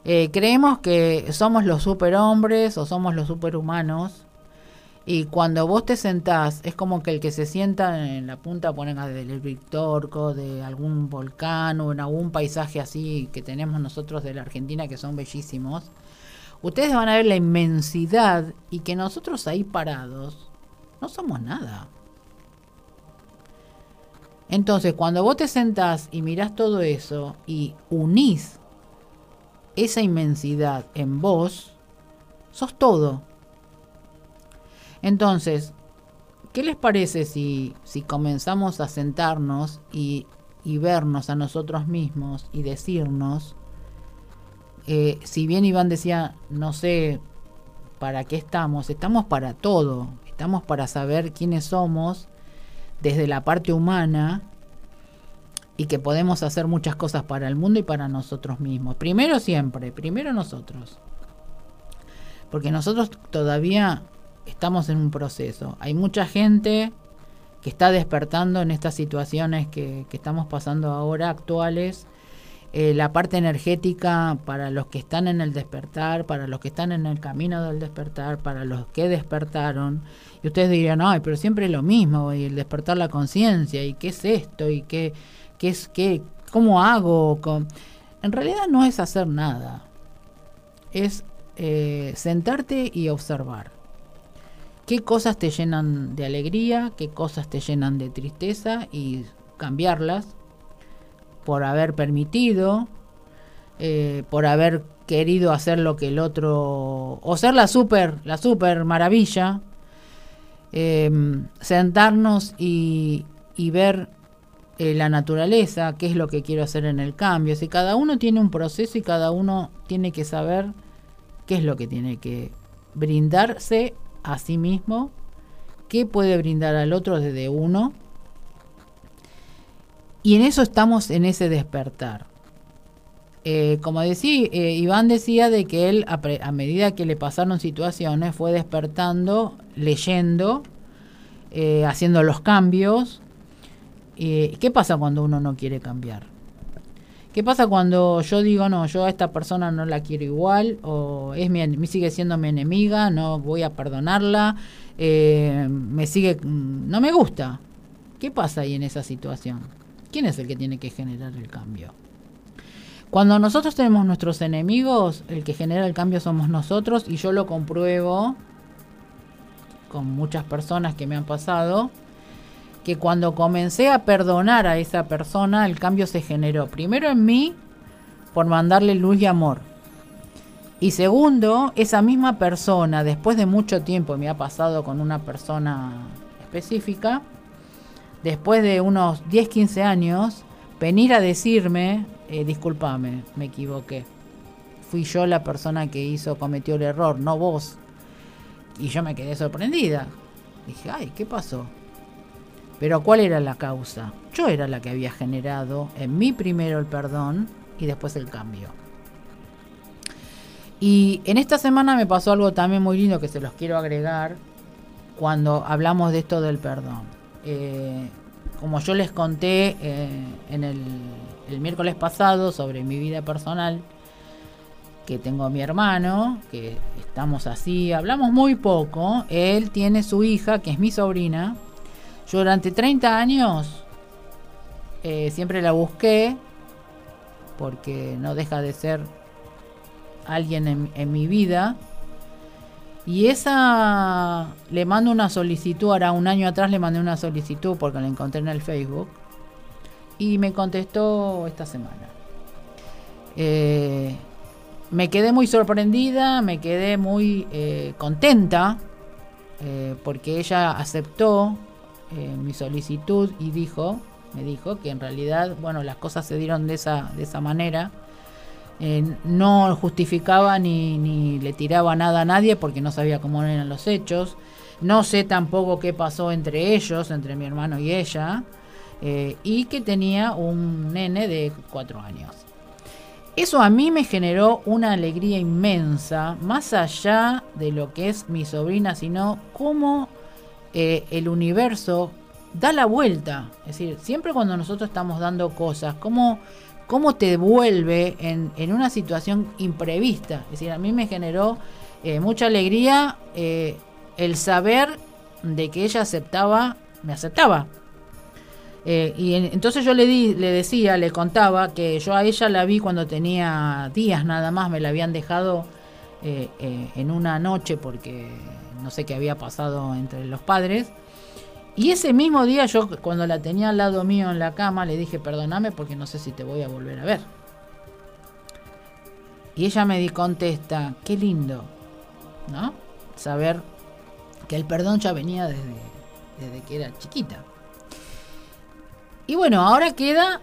Eh, creemos que somos los superhombres o somos los superhumanos y cuando vos te sentás, es como que el que se sienta en la punta, ponen del Victorco, de algún volcán o en algún paisaje así que tenemos nosotros de la Argentina que son bellísimos, ustedes van a ver la inmensidad y que nosotros ahí parados no somos nada. Entonces, cuando vos te sentás y mirás todo eso y unís esa inmensidad en vos, sos todo entonces, ¿qué les parece si, si comenzamos a sentarnos y, y vernos a nosotros mismos y decirnos, eh, si bien Iván decía, no sé para qué estamos, estamos para todo, estamos para saber quiénes somos desde la parte humana y que podemos hacer muchas cosas para el mundo y para nosotros mismos. Primero siempre, primero nosotros. Porque nosotros todavía estamos en un proceso. Hay mucha gente que está despertando en estas situaciones que, estamos pasando ahora actuales. Eh, la parte energética para los que están en el despertar, para los que están en el camino del despertar, para los que despertaron. Y ustedes dirían, ay, pero siempre es lo mismo, y el despertar la conciencia, y qué es esto, y qué, qué es, qué, cómo hago. En realidad no es hacer nada, es eh, sentarte y observar qué cosas te llenan de alegría, qué cosas te llenan de tristeza y cambiarlas por haber permitido, eh, por haber querido hacer lo que el otro, o ser la super, la super maravilla, em, sentarnos y, ver eh, la naturaleza, qué es lo que quiero hacer en el cambio. Si cada uno tiene un proceso y cada uno tiene que saber qué es lo que tiene que brindarse a sí mismo, qué puede brindar al otro desde uno. Y en eso estamos en ese despertar. Eh, como decía, eh, Iván decía de que él, a, medida que le pasaron situaciones, fue despertando, leyendo, eh, haciendo los cambios. ¿Qué pasa cuando uno no quiere cambiar? ¿Qué pasa cuando yo digo, no, yo a esta persona no la quiero igual, o es mi, sigue siendo mi enemiga, no voy a perdonarla, me sigue, no me gusta? ¿Qué pasa ahí en esa situación? ¿Quién es el que tiene que generar el cambio? Cuando nosotros tenemos nuestros enemigos, el que genera el cambio somos nosotros y yo lo compruebo con muchas personas que me han pasado, que cuando comencé a perdonar a esa persona, el cambio se generó. Primero en mí, por mandarle luz y amor. Y segundo, esa misma persona, después de mucho tiempo, me ha pasado con una persona específica, después de unos 10, 15 años, venir a decirme, eh, discúlpame, me equivoqué. Fui yo la persona que hizo, cometió el error, no vos. Y yo me quedé sorprendida. Dije, ay, ¿qué pasó? Pero ¿cuál era la causa? Yo era la que había generado en mí primero el perdón y después el cambio. Y en esta semana me pasó algo también muy lindo que se los quiero agregar cuando hablamos de esto del perdón. Eh, como yo les conté eh, en el el miércoles pasado sobre mi vida personal, que tengo a mi hermano, que estamos así, hablamos muy poco, él tiene su hija, que es mi sobrina, yo durante 30 años eh, siempre la busqué, porque no deja de ser alguien en, mi vida, y esa le mando una solicitud, ahora un año atrás le mandé una solicitud porque la encontré en el Facebook y me contestó esta semana. Eh, me quedé muy sorprendida, me quedé muy eh, contenta porque ella aceptó mi solicitud y dijo, me dijo que en realidad, bueno, las cosas se dieron de esa, de esa manera. no justificaba ni, ni le tiraba nada a nadie porque no sabía cómo eran los hechos. No sé tampoco qué pasó entre ellos, entre mi hermano y ella. Eh, y que tenía un nene de cuatro años. Eso a mí me generó una alegría inmensa, más allá de lo que es mi sobrina, sino cómo eh, el universo da la vuelta. Es decir, siempre cuando nosotros estamos dando cosas, cómo, cómo te vuelve en, una situación imprevista. Es decir, a mí me generó eh, mucha alegría el saber de que ella aceptaba, me aceptaba. Eh, y entonces yo le, di, le decía, le contaba que yo a ella la vi cuando tenía días nada más, me la habían dejado eh, eh, en una noche porque no sé qué había pasado entre los padres. Y ese mismo día yo cuando la tenía al lado mío en la cama le dije, perdóname porque no sé si te voy a volver a ver. Y ella me contesta, qué lindo, ¿no? Saber que el perdón ya venía desde, desde que era chiquita. Y bueno, ahora queda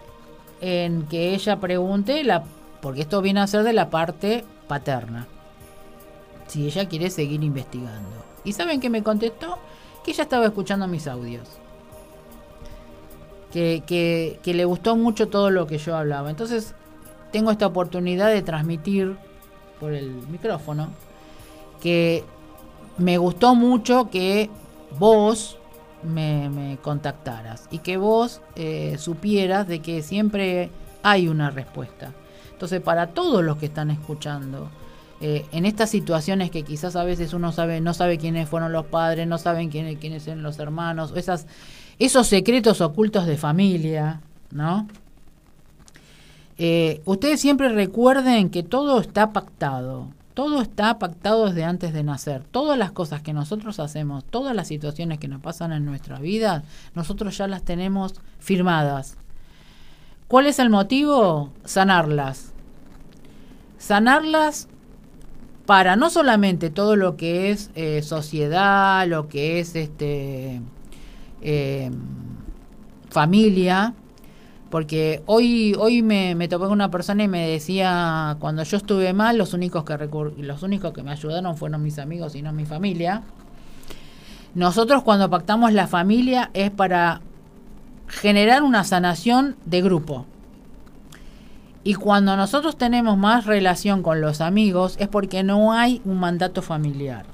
en que ella pregunte, la, porque esto viene a ser de la parte paterna, si ella quiere seguir investigando. ¿Y saben qué me contestó? Que ella estaba escuchando mis audios. Que, que, que le gustó mucho todo lo que yo hablaba. Entonces tengo esta oportunidad de transmitir por el micrófono que me gustó mucho que vos me, contactaras y que vos eh, supieras de que siempre hay una respuesta. Entonces, para todos los que están escuchando, eh, en estas situaciones que quizás a veces uno sabe, no sabe quiénes fueron los padres, no saben quiénes, quiénes son los hermanos, esas, esos secretos ocultos de familia, ¿no? Eh, ustedes siempre recuerden que todo está pactado. Todo está pactado desde antes de nacer. Todas las cosas que nosotros hacemos, todas las situaciones que nos pasan en nuestra vida, nosotros ya las tenemos firmadas. ¿Cuál es el motivo? Sanarlas. Sanarlas para no solamente todo lo que es eh, sociedad, lo que es este eh, familia, porque hoy hoy me, me topé con una persona y me decía cuando yo estuve mal los únicos que los únicos que me ayudaron fueron mis amigos y no mi familia Nosotros cuando pactamos la familia es para generar una sanación de grupo. Y cuando nosotros tenemos más relación con los amigos es porque no hay un mandato familiar.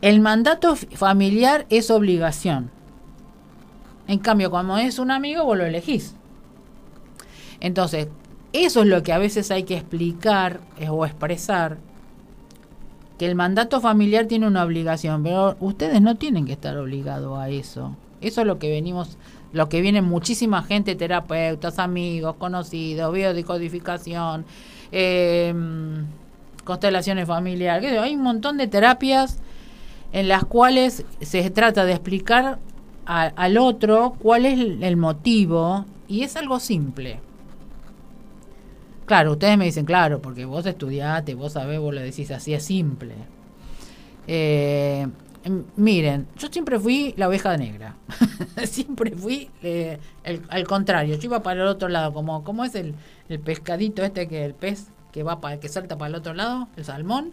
El mandato familiar es obligación. En cambio, cuando es un amigo, vos lo elegís. Entonces, eso es lo que a veces hay que explicar o expresar, que el mandato familiar tiene una obligación, pero ustedes no tienen que estar obligados a eso. Eso es lo que venimos, lo que viene muchísima gente, terapeutas, amigos, conocidos, biodicodificación, eh, constelaciones familiares. Hay un montón de terapias en las cuales se trata de explicar al otro cuál es el motivo y es algo simple. Claro, ustedes me dicen, claro, porque vos estudiaste, vos sabés, vos lo decís así, es simple. Eh, miren, yo siempre fui la oveja negra. siempre fui eh, al contrario. Yo iba para el otro lado, como, es el, el pescadito este que el pez que va para que salta para el otro lado, el salmón.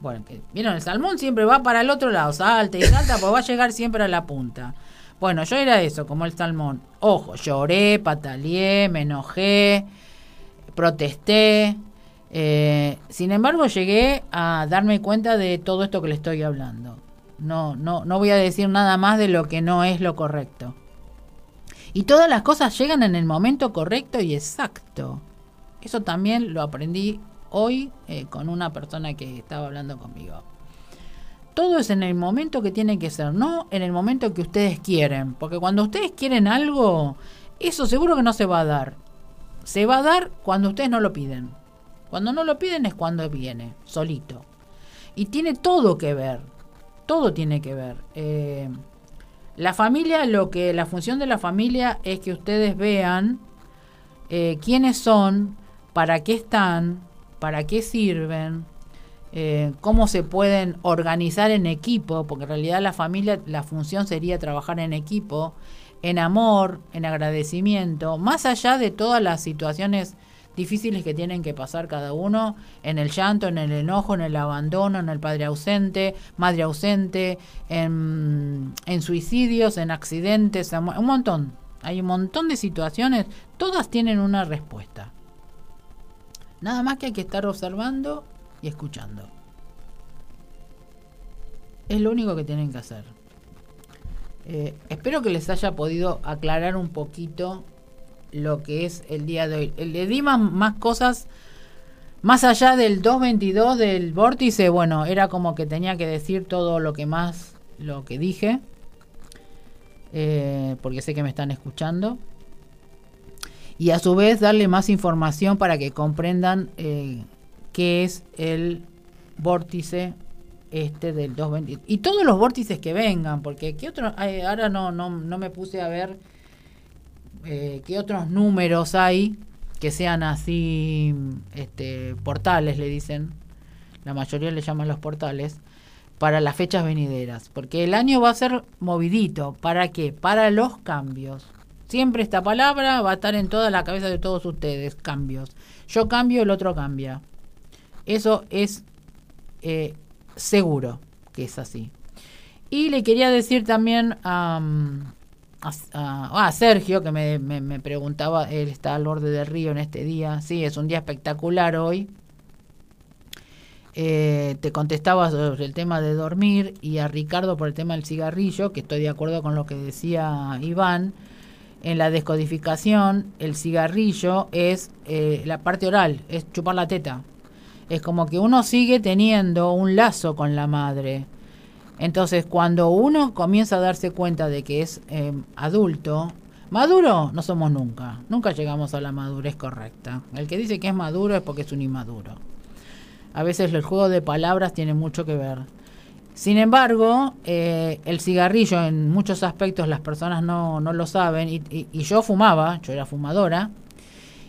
Bueno, vieron, el salmón siempre va para el otro lado, salta y salta, pues va a llegar siempre a la punta. Bueno, yo era eso, como el salmón. Ojo, lloré, pataleé, me enojé, protesté. Eh, sin embargo, llegué a darme cuenta de todo esto que le estoy hablando. No, no, no voy a decir nada más de lo que no es lo correcto. Y todas las cosas llegan en el momento correcto y exacto. Eso también lo aprendí hoy eh, con una persona que estaba hablando conmigo. Todo es en el momento que tiene que ser, no en el momento que ustedes quieren. Porque cuando ustedes quieren algo, eso seguro que no se va a dar se va a dar cuando ustedes no lo piden. Cuando no lo piden es cuando viene, solito. Y tiene todo que ver, todo tiene que ver. Eh, la familia, lo que la función de la familia es que ustedes vean eh, quiénes son, para qué están, para qué sirven, eh, cómo se pueden organizar en equipo, porque en realidad la familia, la función sería trabajar en equipo en amor, en agradecimiento, más allá de todas las situaciones difíciles que tienen que pasar cada uno, en el llanto, en el enojo, en el abandono, en el padre ausente, madre ausente, en, suicidios, en accidentes, un montón. Hay un montón de situaciones, todas tienen una respuesta. Nada más que hay que estar observando y escuchando. Es lo único que tienen que hacer. Eh, espero que les haya podido aclarar un poquito lo que es el día de hoy. Le di más, cosas más allá del 222 del vórtice. Bueno, era como que tenía que decir todo lo que más, lo que dije. Eh, porque sé que me están escuchando. Y a su vez darle más información para que comprendan eh, qué es el vórtice este del 220 y todos los vórtices que vengan porque qué otros ahora no, no no me puse a ver eh, qué otros números hay que sean así este portales le dicen la mayoría le llaman los portales para las fechas venideras porque el año va a ser movidito. Para qué para los cambios. Siempre esta palabra va a estar en toda la cabeza de todos ustedes cambios. Yo cambio el otro cambia. Eso es eh, seguro que es así. Y le quería decir también a, Sergio, que me, me, preguntaba, él está al borde del río en este día, sí, es un día espectacular hoy. Eh, te contestaba sobre el tema de dormir y a Ricardo por el tema del cigarrillo, que estoy de acuerdo con lo que decía Iván. En la descodificación, el cigarrillo es eh, la parte oral, es chupar la teta es como que uno sigue teniendo un lazo con la madre. Entonces, cuando uno comienza a darse cuenta de que es eh, adulto, maduro no somos nunca. Nunca llegamos a la madurez correcta. El que dice que es maduro es porque es un inmaduro. A veces el juego de palabras tiene mucho que ver. Sin embargo, eh, el cigarrillo en muchos aspectos las personas no, no lo saben y yo fumaba, yo era fumadora,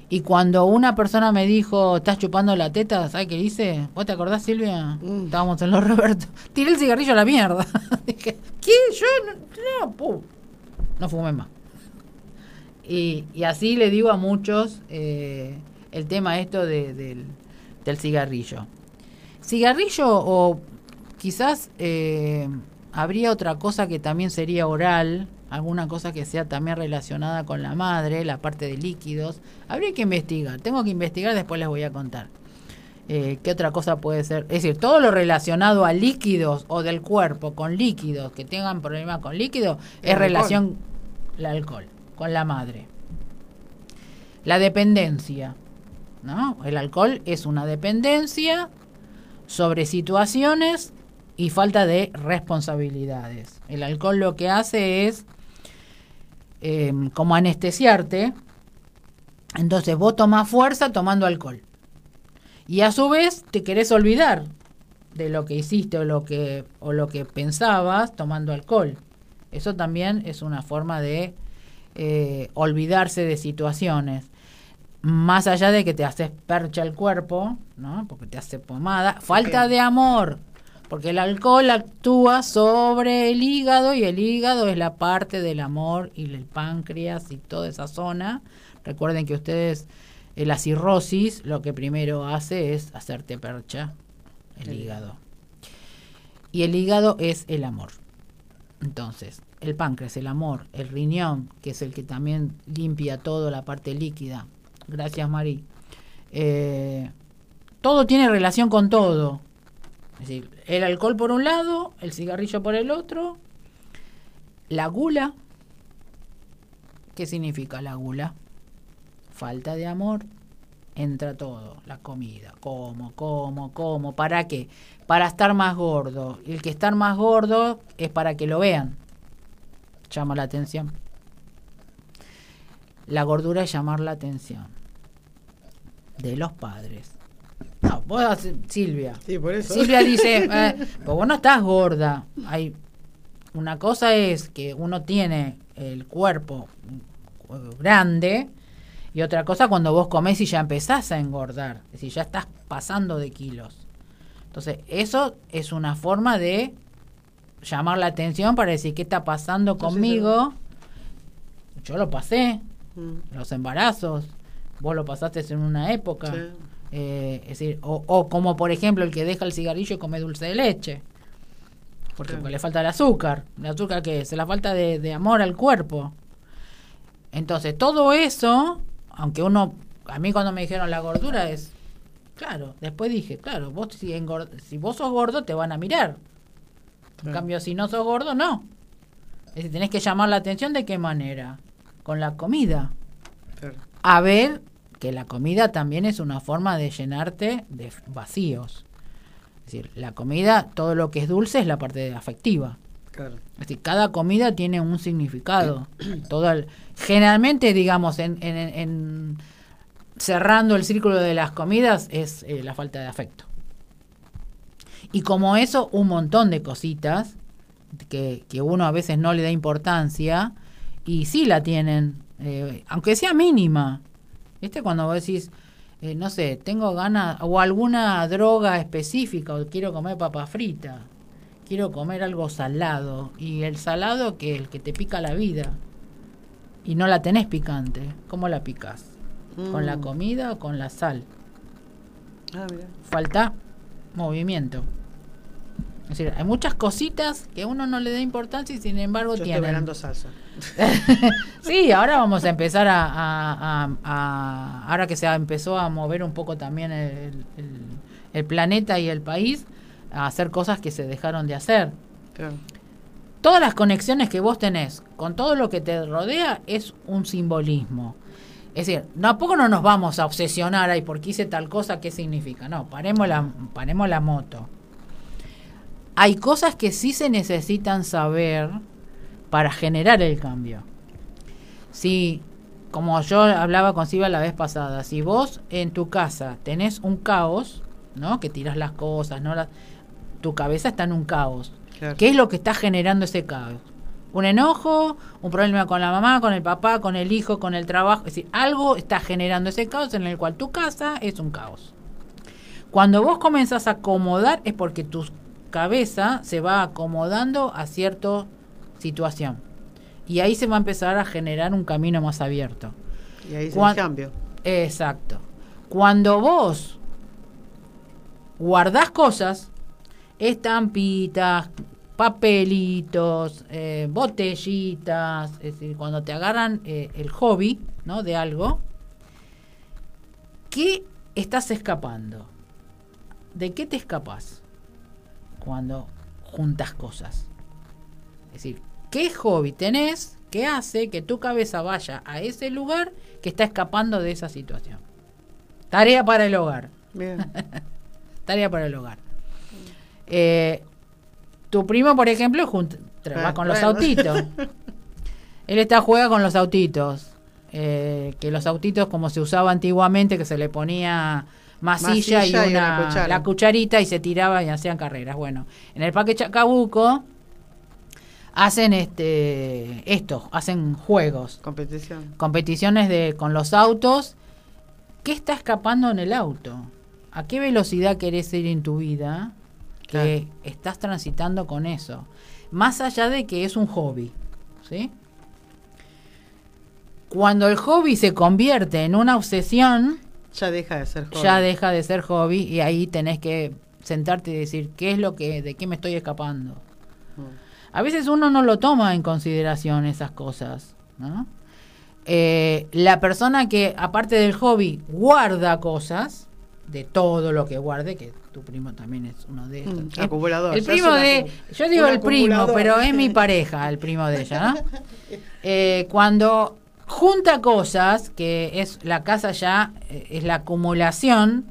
y cuando una persona me dijo, ¿estás chupando la teta? ¿Sabes qué hice? ¿Vos te acordás, Silvia? Mm. Estábamos en los Roberto. Tiré el cigarrillo a la mierda. Dije, ¿qué? Yo no, no, fumé más. Y, y, así le digo a muchos eh, el tema esto de, del, del cigarrillo. Cigarrillo o quizás eh, habría otra cosa que también sería oral, alguna cosa que sea también relacionada con la madre, la parte de líquidos. Habría que investigar, tengo que investigar, después les voy a contar. Eh, ¿Qué otra cosa puede ser? Es decir, todo lo relacionado a líquidos o del cuerpo con líquidos que tengan problemas con líquidos es relación el alcohol con la madre. La dependencia, ¿no? El alcohol es una dependencia sobre situaciones y falta de responsabilidades. El alcohol lo que hace es eh, como anestesiarte. Entonces vos tomás fuerza tomando alcohol. Y a su vez te querés olvidar de lo que hiciste o lo que, o lo que pensabas tomando alcohol. Eso también es una forma de eh, olvidarse de situaciones. Más allá de que te haces percha el cuerpo, ¿no? Porque te hace pomada. Falta de amor. Porque el alcohol actúa sobre el hígado y el hígado es la parte del amor y el páncreas y toda esa zona. Recuerden que ustedes eh, la cirrosis lo que primero hace es hacerte percha el hígado. Y el hígado es el amor. Entonces, el páncreas, el amor, el riñón, que es el que también limpia toda la parte líquida. Gracias, Mari. Eh, todo tiene relación con todo. Es decir, el alcohol por un lado, el cigarrillo por el otro, la gula. ¿Qué significa la gula? falta de amor, entra todo, la comida, como, como, como, ¿para qué? Para estar más gordo. El que estar más gordo es para que lo vean. Llama la atención. La gordura es llamar la atención de los padres. No, vos, Silvia. Sí, por eso. Silvia dice, eh, pues vos no estás gorda. Hay una cosa es que uno tiene el cuerpo grande y otra cosa cuando vos comés y ya empezás a engordar, es decir, ya estás pasando de kilos. Entonces, eso es una forma de llamar la atención para decir qué está pasando conmigo. Yo lo pasé, mm. los embarazos, vos lo pasaste en una época. Eh, es decir, o, como por ejemplo el que deja el cigarrillo y come dulce de leche. Porque le falta el azúcar. ¿El azúcar que es? La falta de, de amor al cuerpo. Entonces, todo eso aunque uno, a mí cuando me dijeron la gordura es, claro, después dije, claro, vos si, si vos sos gordo te van a mirar. En cambio, si no sos gordo, no. Es decir, tenés que llamar la atención de qué manera. Con la comida. A ver que la comida también es una forma de llenarte de vacíos. Es decir, la comida, todo lo que es dulce es la parte afectiva. Es decir, cada comida tiene un significado. Todo generalmente, digamos, en, cerrando el círculo de las comidas es eh, la falta de afecto. Y como eso, un montón de cositas que, uno a veces no le da importancia y sí la tienen, eh, aunque sea mínima. ¿Viste? Cuando vos decís, eh, no sé, tengo ganas o alguna droga específica o quiero comer papa frita quiero comer algo salado. Y el salado que el que te pica la vida. Y no la tenés picante. ¿Cómo la picas? ¿Con la mm. comida o con la sal? Ah, Falta movimiento. Es decir, hay muchas cositas que uno no le da importancia y sin embargo Yo tienen. Estoy salsa. sí, ahora vamos a empezar a, ahora que se empezó a mover un poco también el planeta y el país, a hacer cosas que se dejaron de hacer. Todas las conexiones que vos tenés con todo lo que te rodea es un simbolismo. Es decir, tampoco no nos vamos a obsesionar ahí porque hice tal cosa, ¿qué significa? No, paremos la, paremos la moto. Hay cosas que sí se necesitan saber para generar el cambio. Si, como yo hablaba con Silvia la vez pasada, si vos en tu casa tenés un caos, ¿no? Que tiras las cosas, ¿no? tu cabeza está en un caos. ¿Qué es lo que está generando ese caos? Un enojo, un problema con la mamá, con el papá, con el hijo, con el trabajo. Es decir, algo está generando ese caos en el cual tu casa es un caos. Cuando vos comenzás a acomodar es porque tu cabeza se va acomodando a cierta situación. Y ahí se va a empezar a generar un camino más abierto. Y ahí se cambio. Exacto. Cuando vos guardás cosas, estampitas, papelitos, eh, botellitas, es decir, cuando te agarran eh, el hobby, ¿no? De algo, ¿qué estás escapando? ¿De qué te escapas cuando juntas cosas? Es decir, ¿qué hobby tenés que hace que tu cabeza vaya a ese lugar que está escapando de esa situación? Tarea para el hogar. Tarea para el hogar. Eh, tu primo, por ejemplo, va con los autitos. Él está juega con los autitos. Eh, que los autitos, como se usaba antiguamente, que se le ponía masilla, y, una, la cucharita y se tiraba y hacían carreras. Bueno, en el Parque Chacabuco hacen este esto, hacen juegos. Competición. Competiciones de con los autos. ¿Qué está escapando en el auto? ¿A qué velocidad querés ir en tu vida? que estás transitando con eso. Más allá de que es un hobby, ¿sí? Cuando el hobby se convierte en una obsesión, ya deja de ser hobby. Ya deja de ser hobby y ahí tenés que sentarte y decir, ¿qué es lo que de qué me estoy escapando? Mm. A veces uno no lo toma en consideración esas cosas, eh, la persona que aparte del hobby guarda cosas de todo lo que guarde, que tu primo también es uno de estos. Mm, acumulador. El primo de, yo digo el primo, pero es mi pareja, el primo de ella, ¿no? Eh, cuando junta cosas, que es la casa ya, eh, es la acumulación,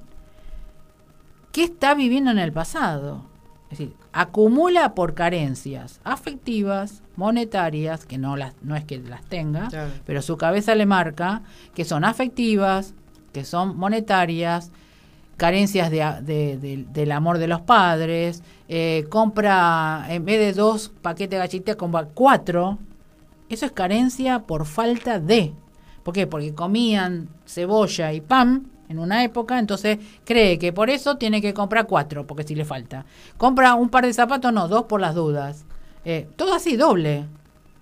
¿qué está viviendo en el pasado? Es decir, acumula por carencias afectivas, monetarias, que no, las, no es que las tenga, pero su cabeza le marca que son afectivas, que son monetarias, carencias de, del amor de los padres, eh, compra en vez de dos paquetes de galletitas, compra cuatro. Eso es carencia por falta de. ¿Por qué? Porque comían cebolla y pan en una época, entonces cree que por eso tiene que comprar cuatro, porque si le falta. Compra un par de zapatos, no, dos por las dudas. Eh, todo así, doble.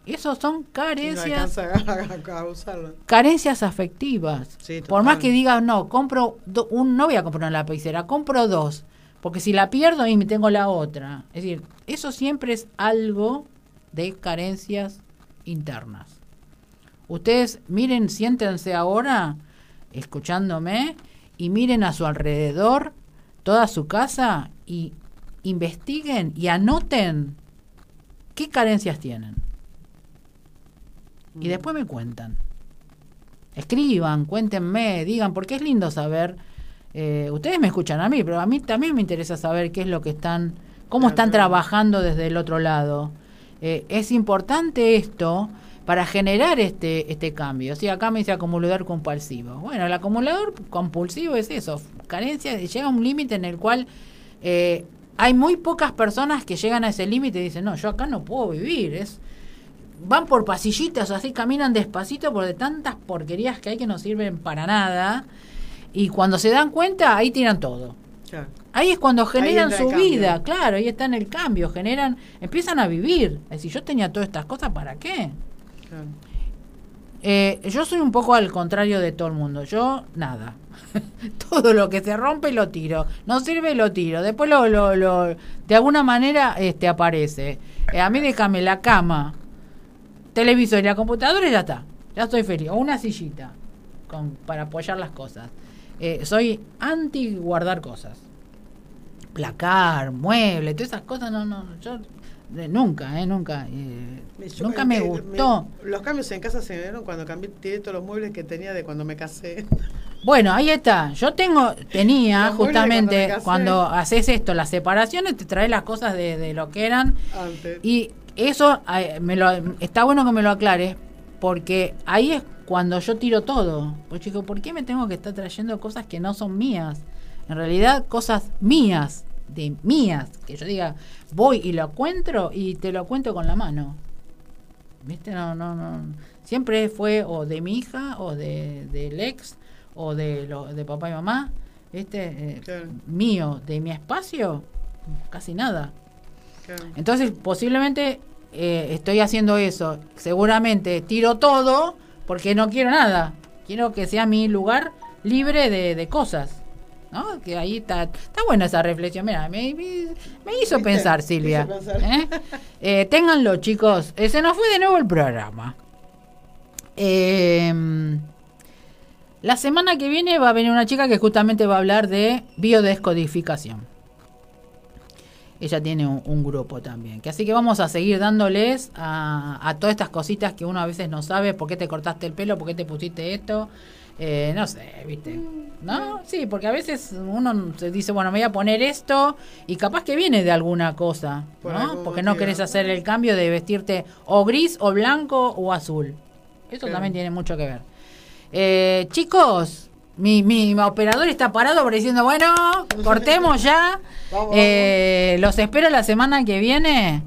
Esos son carencias. carencias afectivas. Por más que digas, no, compro un, no voy a comprar una lapicera, compro dos. Porque si la pierdo y me tengo la otra. Es decir, eso siempre es algo de carencias internas. Ustedes miren, siéntense ahora, escuchándome, y miren a su alrededor, toda su casa, y investiguen y anoten qué carencias tienen y después me cuentan. Escriban, cuéntenme, digan, porque es lindo saber. Eh, ustedes me escuchan a mí, pero a mí también me interesa saber qué es lo que están, cómo están trabajando desde el otro lado. Eh, es importante esto para generar este, este cambio. Si acá me dice acumulador compulsivo. Bueno, el acumulador compulsivo es eso, carencia, llega a un límite en el cual eh, hay muy pocas personas que llegan a ese límite y dicen, no, yo acá no puedo vivir, es van por pasillitas, así caminan despacito por de tantas porquerías que hay que no sirven para nada. Y cuando se dan cuenta, ahí tiran todo. Ahí es cuando generan su vida, claro, ahí está en el cambio, generan, empiezan a vivir. Es decir, yo tenía todas estas cosas, ¿para qué? Eh, yo soy un poco al contrario de todo el mundo. Yo, nada. todo lo que se rompe lo tiro. No sirve, lo tiro. Después lo, lo, lo de alguna manera este aparece. Eh, a mí déjame la cama televisor y la computadora y ya está. Ya estoy feliz. O una sillita con, para apoyar las cosas. Eh, soy anti guardar cosas. Placar, muebles, todas esas cosas, no, no, yo nunca, eh, nunca. Eh, nunca me gustó. los cambios en casa se dieron cuando cambié, tiré todos los muebles que tenía de cuando me casé. Bueno, ahí está. Yo tengo, tenía justamente cuando, haces esto, las separaciones, te traes las cosas de, de lo que eran. Antes. Y eso me lo, está bueno que me lo aclare, porque ahí es cuando yo tiro todo. Pues chico, ¿por qué me tengo que estar trayendo cosas que no son mías? En realidad, cosas mías, de mías, que yo diga, voy y lo encuentro y te lo cuento con la mano. ¿Viste? No, no, no. Siempre fue o de mi hija, o de, del ex, o de, lo, de papá y mamá. ¿Viste? Eh, mío, de mi espacio, casi nada. Entonces, posiblemente eh, estoy haciendo eso. Seguramente tiro todo porque no quiero nada. Quiero que sea mi lugar libre de, cosas. ¿No? Que ahí está, está buena esa reflexión. Mira, me, me- hizo pensar, Silvia. hizo pensar. ¿Eh? Eh, ténganlo, chicos. Eh, se nos fue de nuevo el programa. Eh, la semana que viene va a venir una chica que justamente va a hablar de biodescodificación. Ella tiene un, un grupo también. Que así que vamos a seguir dándoles a, a todas estas cositas que uno a veces no sabe. ¿Por qué te cortaste el pelo? ¿Por qué te pusiste esto? Eh, no sé, ¿viste? ¿No? Sí, porque a veces uno se dice, bueno, me voy a poner esto y capaz que viene de alguna cosa, Por ¿no? Porque no querés hacer el cambio de vestirte o gris o blanco o azul. Eso también tiene mucho que ver. Eh, chicos, mi, mi operador está parado por diciendo, bueno, cortemos ya. Vamos, Eh, los espero la semana que viene.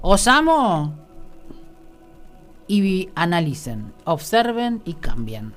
Os amo. Y analicen, observen y cambien.